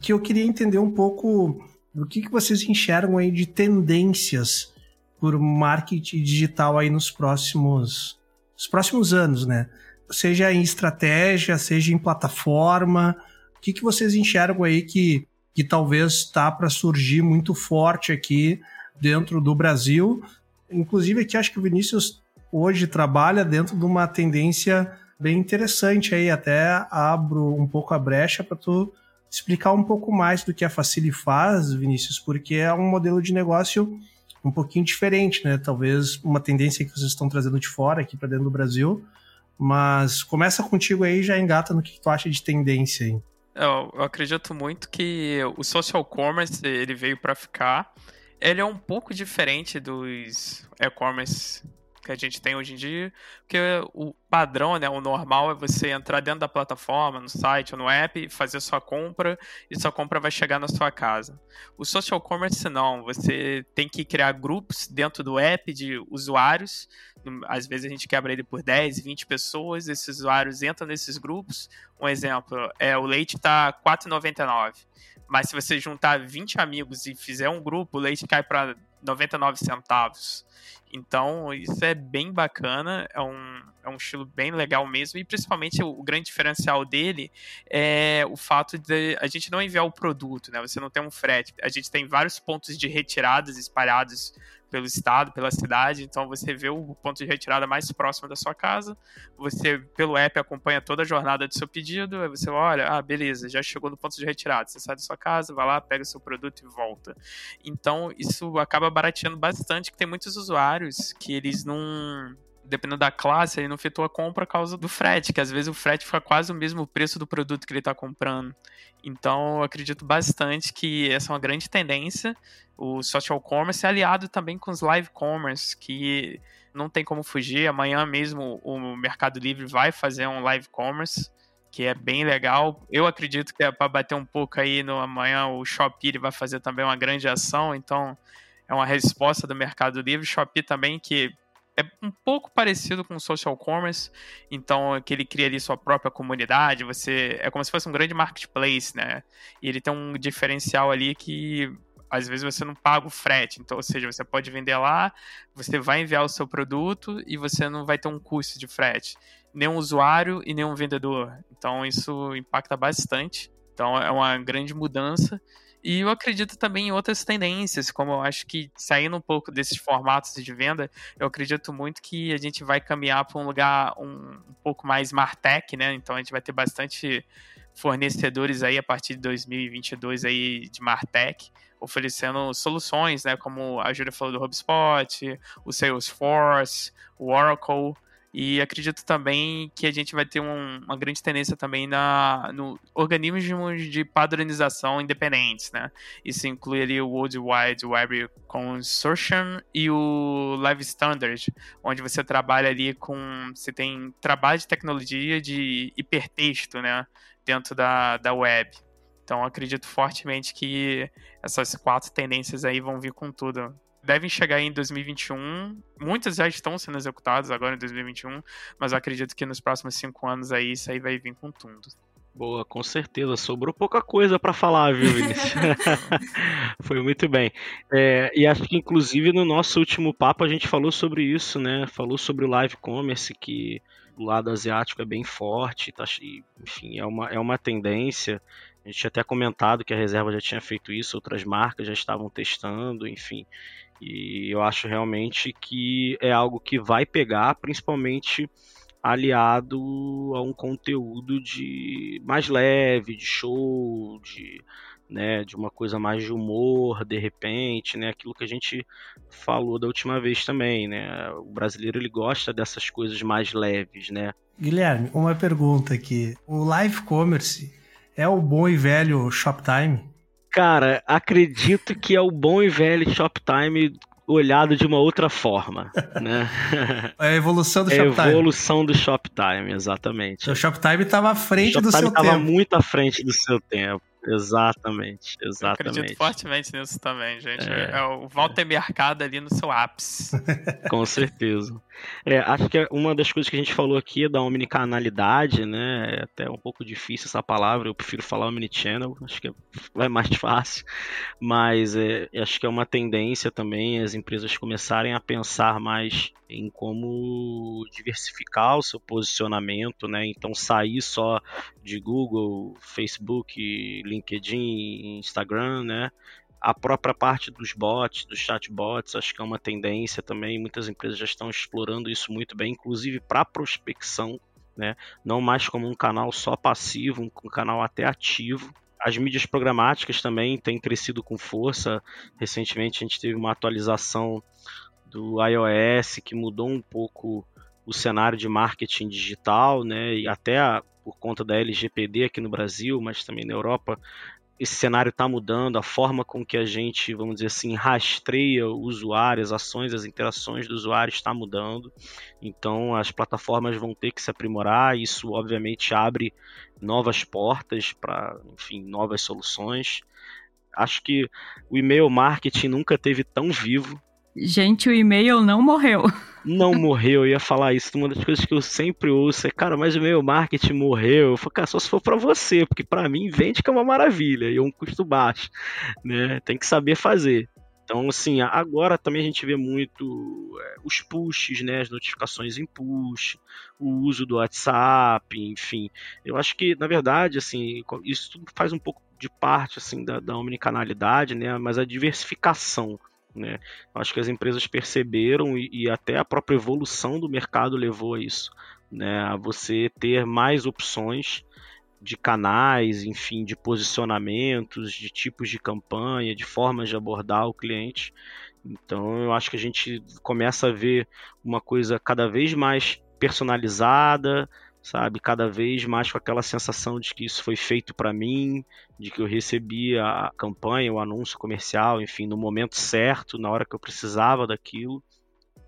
que eu queria entender um pouco do que, que vocês enxergam aí de tendências por marketing digital aí nos próximos, nos próximos anos, né? Seja em estratégia, seja em plataforma? O que, que vocês enxergam aí que, que talvez está para surgir muito forte aqui dentro do Brasil? Inclusive aqui acho que o Vinícius hoje trabalha dentro de uma tendência bem interessante aí, até abro um pouco a brecha para tu explicar um pouco mais do que a Facili faz, Vinícius, porque é um modelo de negócio um pouquinho diferente, né? Talvez uma tendência que vocês estão trazendo de fora aqui para dentro do Brasil, mas começa contigo aí e já engata no que tu acha de tendência aí. Eu, eu acredito muito que o social commerce ele veio para ficar. Ele é um pouco diferente dos e-commerce que a gente tem hoje em dia, porque o padrão, né, o normal é você entrar dentro da plataforma, no site ou no app, fazer sua compra e sua compra vai chegar na sua casa. O social commerce não, você tem que criar grupos dentro do app de usuários, às vezes a gente quebra ele por 10, 20 pessoas, esses usuários entram nesses grupos. Um exemplo, é o leite está 4,99. Mas se você juntar 20 amigos e fizer um grupo, o leite cai para 99 centavos. Então, isso é bem bacana, é um, é um estilo bem legal mesmo, e principalmente o, o, grande diferencial dele é o fato de a gente não enviar o produto, né? Você não tem um frete. A gente tem vários pontos de retiradas espalhados pelo estado, pela cidade, então você vê o ponto de retirada mais próximo da sua casa, você pelo app acompanha toda a jornada do seu pedido, aí você olha, ah, beleza, já chegou no ponto de retirada, você sai da sua casa, vai lá, pega o seu produto e volta. Então isso acaba barateando bastante, que tem muitos usuários que eles não dependendo da classe, ele não efetua a compra por causa do frete, que às vezes o frete fica quase o mesmo preço do produto que ele está comprando. Então, eu acredito bastante que essa é uma grande tendência. O social commerce é aliado também com os live commerce, que não tem como fugir. Amanhã mesmo o Mercado Livre vai fazer um live commerce, que é bem legal. Eu acredito que é para bater um pouco aí no amanhã o Shopee vai fazer também uma grande ação, então é uma resposta do Mercado Livre. Shopee também que é um pouco parecido com o social commerce, então é que ele cria ali sua própria comunidade, você é como se fosse um grande marketplace, né? E ele tem um diferencial ali que às vezes você não paga o frete. Então, ou seja, você pode vender lá, você vai enviar o seu produto e você não vai ter um custo de frete. Nem um usuário e nem um vendedor. Então, isso impacta bastante. Então, é uma grande mudança. E eu acredito também em outras tendências, como eu acho que saindo um pouco desses formatos de venda, eu acredito muito que a gente vai caminhar para um lugar um, um pouco mais Martech, né? Então a gente vai ter bastante fornecedores aí a partir de 2022 aí de Martech, oferecendo soluções, né, como a Júlia falou do HubSpot, o Salesforce, o Oracle, e acredito também que a gente vai ter um, uma grande tendência também na, no organismos de padronização independentes, né? Isso inclui ali o World Wide Web Consortium e o Live Standard, onde você trabalha ali com... Você tem trabalho de tecnologia de hipertexto, né? Dentro da, da web. Então acredito fortemente que essas quatro tendências aí vão vir com tudo devem chegar em 2021. Muitas já estão sendo executadas agora em 2021, mas eu acredito que nos próximos cinco anos aí isso aí vai vir com tudo. Boa, com certeza. Sobrou pouca coisa para falar, viu, Vinícius? Foi muito bem. É, e acho que, inclusive, no nosso último papo a gente falou sobre isso, né? Falou sobre o live commerce, que o lado asiático é bem forte, tá, enfim, é uma, é uma tendência. A gente tinha até comentado que a reserva já tinha feito isso, outras marcas já estavam testando, enfim. E eu acho realmente que é algo que vai pegar, principalmente aliado a um conteúdo de mais leve, de show, de, né, de uma coisa mais de humor, de repente, né, aquilo que a gente falou da última vez também, né? O brasileiro ele gosta dessas coisas mais leves, né? Guilherme, uma pergunta aqui. O live commerce é o bom e velho Shoptime? Cara, acredito que é o bom e velho Shoptime olhado de uma outra forma, né? É a evolução do é Shoptime. A evolução do Shoptime, exatamente. O Shoptime estava à frente do seu tempo. estava muito à frente do seu tempo. Exatamente, exatamente. Eu acredito fortemente nisso também, gente. É, é o volta mercado ali no seu ápice. Com certeza. É, acho que uma das coisas que a gente falou aqui é da omnicanalidade, né? É até um pouco difícil essa palavra, eu prefiro falar omnichannel, acho que vai mais fácil. Mas é, acho que é uma tendência também as empresas começarem a pensar mais em como diversificar o seu posicionamento, né? Então sair só de Google, Facebook, LinkedIn, Instagram, né? A própria parte dos bots, dos chatbots, acho que é uma tendência também. Muitas empresas já estão explorando isso muito bem, inclusive para prospecção, né? Não mais como um canal só passivo, um canal até ativo. As mídias programáticas também têm crescido com força. Recentemente a gente teve uma atualização do iOS que mudou um pouco o cenário de marketing digital, né? E até a, por conta da LGPD aqui no Brasil, mas também na Europa, esse cenário está mudando, a forma com que a gente, vamos dizer assim, rastreia o usuário, as ações, as interações do usuário está mudando. Então as plataformas vão ter que se aprimorar, isso obviamente abre novas portas para, enfim, novas soluções. Acho que o e-mail marketing nunca teve tão vivo Gente, o e-mail não morreu. Não morreu, eu ia falar isso. Uma das coisas que eu sempre ouço é, cara, mas o e-mail marketing morreu. Eu falo, cara, só se for para você, porque para mim vende que é uma maravilha e é um custo baixo, né? Tem que saber fazer. Então, assim, agora também a gente vê muito é, os pushes, né, as notificações em push, o uso do WhatsApp, enfim. Eu acho que, na verdade, assim, isso tudo faz um pouco de parte, assim, da, da omnicanalidade, né, mas a diversificação né? Acho que as empresas perceberam e, e, até a própria evolução do mercado levou a isso, né? a você ter mais opções de canais, enfim, de posicionamentos, de tipos de campanha, de formas de abordar o cliente. Então eu acho que a gente começa a ver uma coisa cada vez mais personalizada, sabe? Cada vez mais com aquela sensação de que isso foi feito para mim, de que eu recebi a campanha, o anúncio comercial, enfim, no momento certo, na hora que eu precisava daquilo,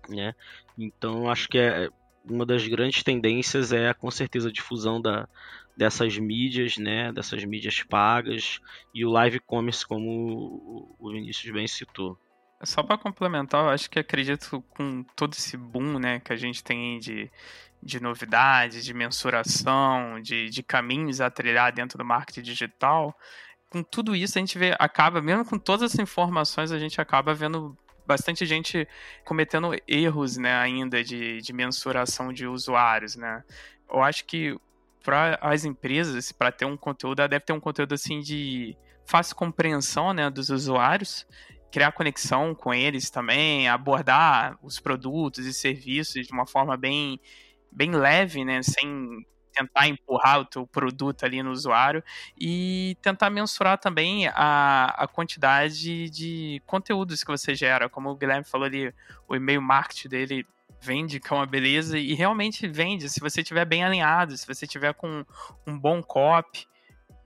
né? Então, acho que é uma das grandes tendências é com certeza a difusão da, dessas mídias, né, dessas mídias pagas e o live commerce, como o Vinícius bem citou. Só para complementar, eu acho que acredito com todo esse boom, né, que a gente tem de, de novidades, de mensuração, de, de caminhos a trilhar dentro do marketing digital, com tudo isso a gente vê, acaba, mesmo com todas essas informações, a gente acaba vendo bastante gente cometendo erros, né, ainda de, de mensuração de usuários, né. Eu acho que para as empresas, para ter um conteúdo, deve ter um conteúdo assim de fácil compreensão, né, dos usuários, criar conexão com eles também, abordar os produtos e serviços de uma forma bem bem leve, né, sem tentar empurrar o teu produto ali no usuário e tentar mensurar também a, a quantidade de conteúdos que você gera. Como o Guilherme falou ali, o e-mail marketing dele vende, que é uma beleza, e realmente vende se você estiver bem alinhado, se você tiver com um bom copy,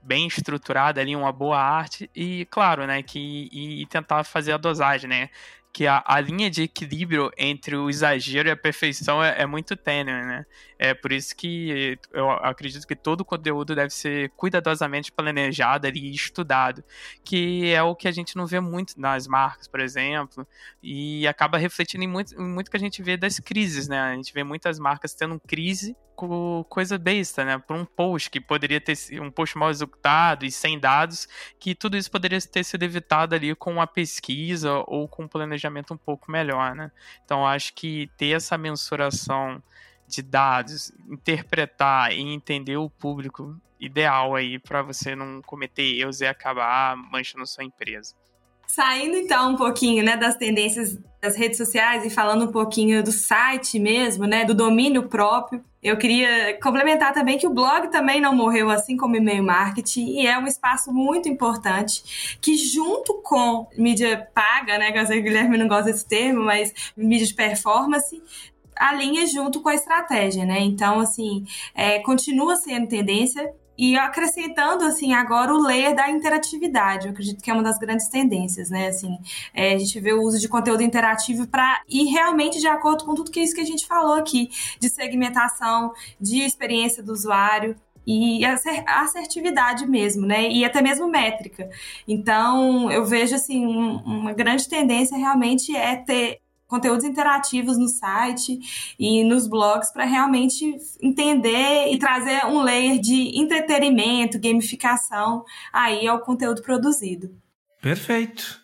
bem estruturado ali, uma boa arte, e claro, né, que e, e tentar fazer a dosagem, né? que a, a, linha de equilíbrio entre o exagero e a perfeição é, é, muito tênue, né? É por isso que eu acredito que todo o conteúdo deve ser cuidadosamente planejado e estudado, que é o que a gente não vê muito nas marcas, por exemplo, e acaba refletindo em muito, em muito que a gente vê das crises, né? A gente vê muitas marcas tendo crise com coisa besta, né? Por um post que poderia ter um post mal executado e sem dados, que tudo isso poderia ter sido evitado ali com uma pesquisa ou com um planejamento um pouco melhor, né? Então acho que ter essa mensuração de dados, interpretar e entender o público ideal aí para você não cometer erros e acabar manchando sua empresa. Saindo então um pouquinho, né, das tendências das redes sociais e falando um pouquinho do site mesmo, né, do domínio próprio, eu queria complementar também que o blog também não morreu, assim como o e-mail marketing, e é um espaço muito importante que, junto com mídia paga, né? Que eu sei que o Guilherme não gosta desse termo, mas mídia de performance, alinha junto com a estratégia, né? Então, assim, é, continua sendo tendência, e acrescentando, assim, agora o layer da interatividade, eu acredito que é uma das grandes tendências, né? Assim, é, a gente vê o uso de conteúdo interativo para ir realmente de acordo com tudo que é isso que a gente falou aqui, de segmentação, de experiência do usuário e assertividade mesmo, né? E até mesmo métrica. Então, eu vejo assim, uma grande tendência realmente é ter conteúdos interativos no site e nos blogs para realmente entender e trazer um layer de entretenimento, gamificação aí ao conteúdo produzido. Perfeito.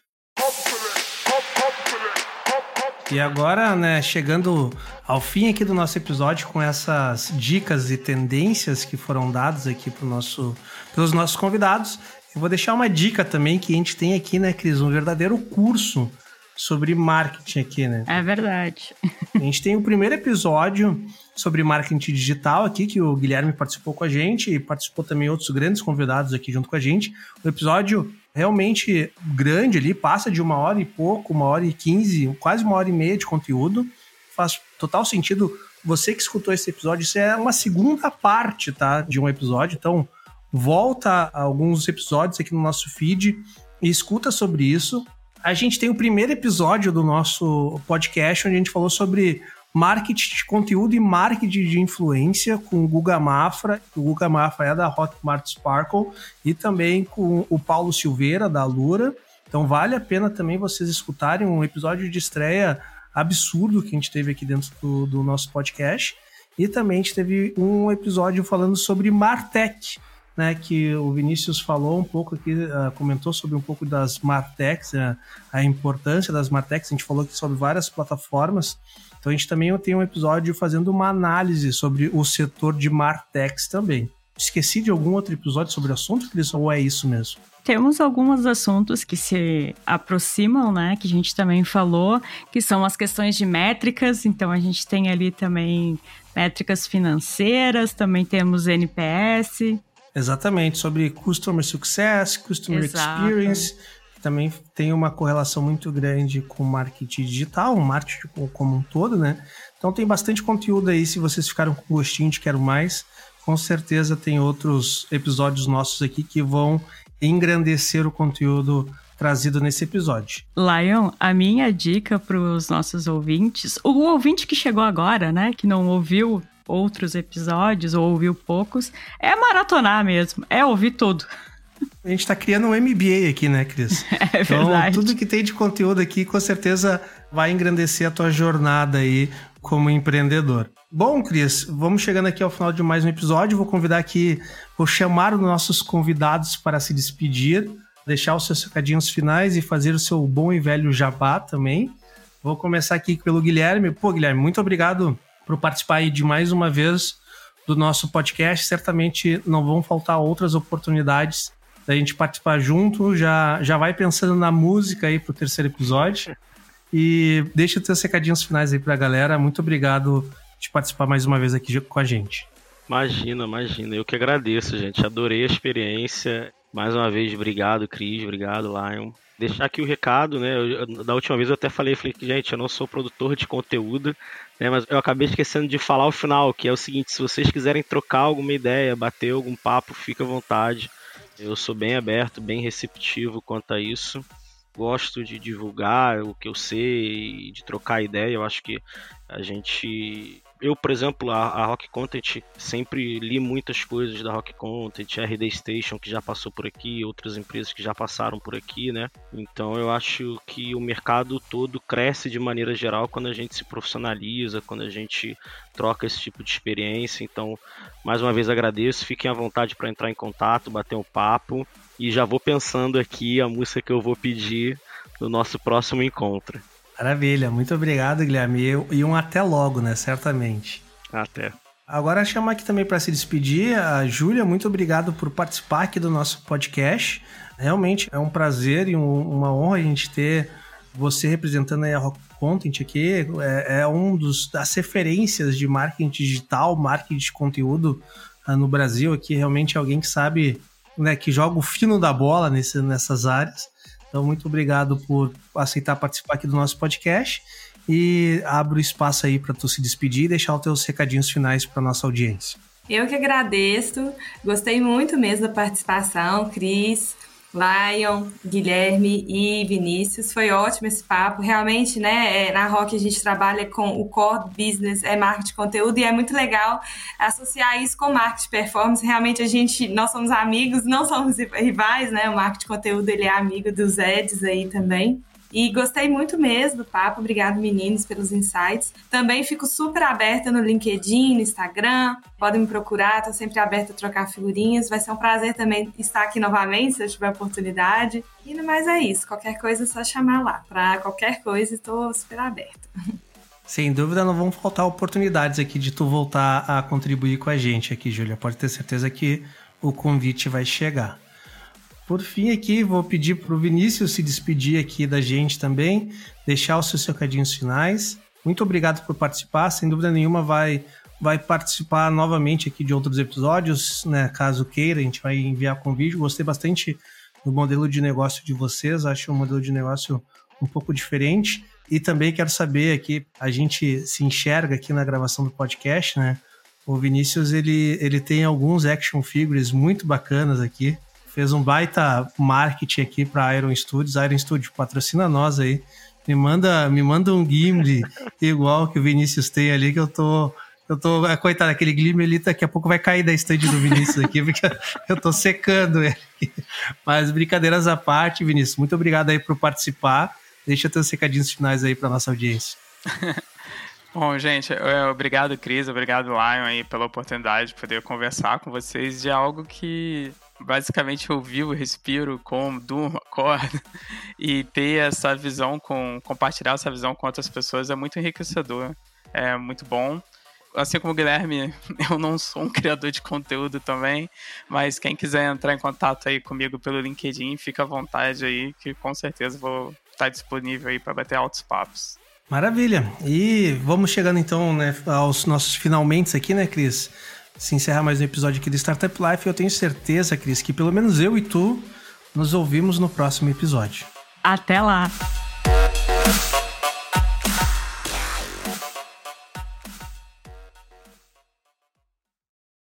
E agora, né, chegando ao fim aqui do nosso episódio com essas dicas e tendências que foram dadas aqui pro nosso, pelos nossos convidados, eu vou deixar uma dica também que a gente tem aqui, né, Cris, um verdadeiro curso sobre marketing aqui, né? É verdade. A gente tem o primeiro episódio sobre marketing digital aqui, que o Guilherme participou com a gente e participou também outros grandes convidados aqui junto com a gente. O episódio realmente grande ali, passa de uma hora e pouco, uma hora e quinze, quase uma hora e meia de conteúdo. Faz total sentido. Você que escutou esse episódio, isso é uma segunda parte, tá? De um episódio. Então, volta a alguns episódios aqui no nosso feed e escuta sobre isso a gente tem o primeiro episódio do nosso podcast onde a gente falou sobre marketing de conteúdo e marketing de influência com o Guga Mafra. O Guga Mafra é da Hotmart Sparkle e também com o Paulo Silveira da Lura. Então vale a pena também vocês escutarem um episódio de estreia absurdo que a gente teve aqui dentro do, do nosso podcast. E também a gente teve um episódio falando sobre Martech, né, que o Vinícius falou um pouco aqui, uh, comentou sobre um pouco das Martechs, uh, a importância das Martechs, a gente falou aqui sobre várias plataformas, então a gente também tem um episódio fazendo uma análise sobre o setor de Martechs também. Esqueci de algum outro episódio sobre o assunto, Cris, ou é isso mesmo? Temos alguns assuntos que se aproximam, né? Que a gente também falou, que são as questões de métricas. Então a gente tem ali também métricas financeiras, também temos NPS. Exatamente, sobre Customer Success, Customer Exato. Experience, também tem uma correlação muito grande com marketing digital, o marketing como um todo, né? Então tem bastante conteúdo aí, se vocês ficaram com gostinho de quero mais, com certeza tem outros episódios nossos aqui que vão engrandecer o conteúdo trazido nesse episódio. Lion, a minha dica para os nossos ouvintes, o ouvinte que chegou agora, né, que não ouviu outros episódios ou ouviu poucos, é maratonar mesmo, é ouvir tudo. A gente está criando um MBA aqui, né, Cris? É então, verdade. tudo que tem de conteúdo aqui, com certeza vai engrandecer a tua jornada aí como empreendedor. Bom, Cris, vamos chegando aqui ao final de mais um episódio. Vou convidar aqui, vou chamar os nossos convidados para se despedir, deixar os seus recadinhos finais e fazer o seu bom e velho jabá também. Vou começar aqui pelo Guilherme. Pô, Guilherme, muito obrigado por participar aí de mais uma vez do nosso podcast. Certamente não vão faltar outras oportunidades da gente participar junto. Já, já vai pensando na música aí pro terceiro episódio. E deixa os teus recadinhos finais aí pra galera. Muito obrigado de participar mais uma vez aqui com a gente. Imagina, imagina. Eu que agradeço, gente. Adorei a experiência. Mais uma vez, obrigado, Cris. Obrigado, Lion. Deixar aqui o recado, né? Eu, da última vez eu até falei, falei que, gente, eu não sou produtor de conteúdo, né? Mas eu acabei esquecendo de falar o final, que é o seguinte: se vocês quiserem trocar alguma ideia, bater algum papo, fica à vontade. Eu sou bem aberto, bem receptivo quanto a isso. Gosto de divulgar o que eu sei de trocar ideia. Eu acho que a gente eu, por exemplo, a, a, Rock Content, sempre li muitas coisas da Rock Content, RD Station, que já passou por aqui, outras empresas que já passaram por aqui, né? Então eu acho que o mercado todo cresce de maneira geral quando a gente se profissionaliza, quando a gente troca esse tipo de experiência. Então, mais uma vez agradeço, fiquem à vontade para entrar em contato, bater um papo e já vou pensando aqui a música que eu vou pedir no nosso próximo encontro. Maravilha, muito obrigado, Guilherme. E um até logo, né? Certamente. Até. Agora chamar aqui também para se despedir a Júlia, muito obrigado por participar aqui do nosso podcast. Realmente é um prazer e um, uma honra a gente ter você representando a Rock Content aqui. É, é um dos das referências de marketing digital, marketing de conteúdo uh, no Brasil aqui. Realmente é alguém que sabe, né, que joga o fino da bola nesse, nessas áreas. Então, muito obrigado por aceitar participar aqui do nosso podcast e abro espaço aí para tu se despedir e deixar os teus recadinhos finais para nossa audiência. Eu que agradeço, gostei muito mesmo da participação, Cris. Lion, Guilherme e Vinícius. Foi ótimo esse papo. Realmente, né, é, na Rock a gente trabalha com o core business, é marketing de conteúdo, e é muito legal associar isso com marketing performance. Realmente a gente, nós somos amigos, não somos rivais, né? O marketing de conteúdo, ele é amigo dos Eds aí também. E gostei muito mesmo do papo. Obrigado, meninos, pelos insights. Também fico super aberta no LinkedIn, no Instagram. Podem me procurar, estou sempre aberta a trocar figurinhas. Vai ser um prazer também estar aqui novamente, se eu tiver oportunidade. E no mais é isso. Qualquer coisa é só chamar lá. Para qualquer coisa, estou super aberta. Sem dúvida, não vão faltar oportunidades aqui de tu voltar a contribuir com a gente aqui, Júlia. Pode ter certeza que o convite vai chegar. Por fim, aqui vou pedir para o Vinícius se despedir aqui da gente também, deixar os seus recadinhos finais. Muito obrigado por participar. Sem dúvida nenhuma, vai, vai participar novamente aqui de outros episódios, né? Caso queira, a gente vai enviar convite. Gostei bastante do modelo de negócio de vocês. Acho um modelo de negócio um pouco diferente. E também quero saber aqui, a gente se enxerga aqui na gravação do podcast, né? O Vinícius, ele, ele tem alguns action figures muito bacanas aqui fez um baita marketing aqui para Iron Studios. Iron Studios patrocina nós aí. Me manda, me manda um Gimli igual que o Vinícius tem ali, que eu tô. Eu tô. É, coitado, aquele Gimli ali daqui a pouco vai cair da estande do Vinícius aqui, porque eu tô secando ele. Mas brincadeiras à parte, Vinícius, muito obrigado aí por participar. Deixa teus secadinhos finais aí para nossa audiência. Bom, gente, é, obrigado, Cris, obrigado, Lion, aí, pela oportunidade de poder conversar com vocês de algo que basicamente eu vivo, respiro, como, durmo, acordo. E ter essa visão com. compartilhar essa visão com outras pessoas é muito enriquecedor. É muito bom. Assim como o Guilherme, eu não sou um criador de conteúdo também, mas quem quiser entrar em contato aí comigo pelo LinkedIn, fica à vontade aí, que com certeza vou estar disponível aí para bater altos papos. Maravilha. E vamos chegando então né, aos nossos finalmente aqui, né, Cris? Se encerra mais um episódio aqui do Startup Life. Eu tenho certeza, Cris, que pelo menos eu e tu nos ouvimos no próximo episódio. Até lá!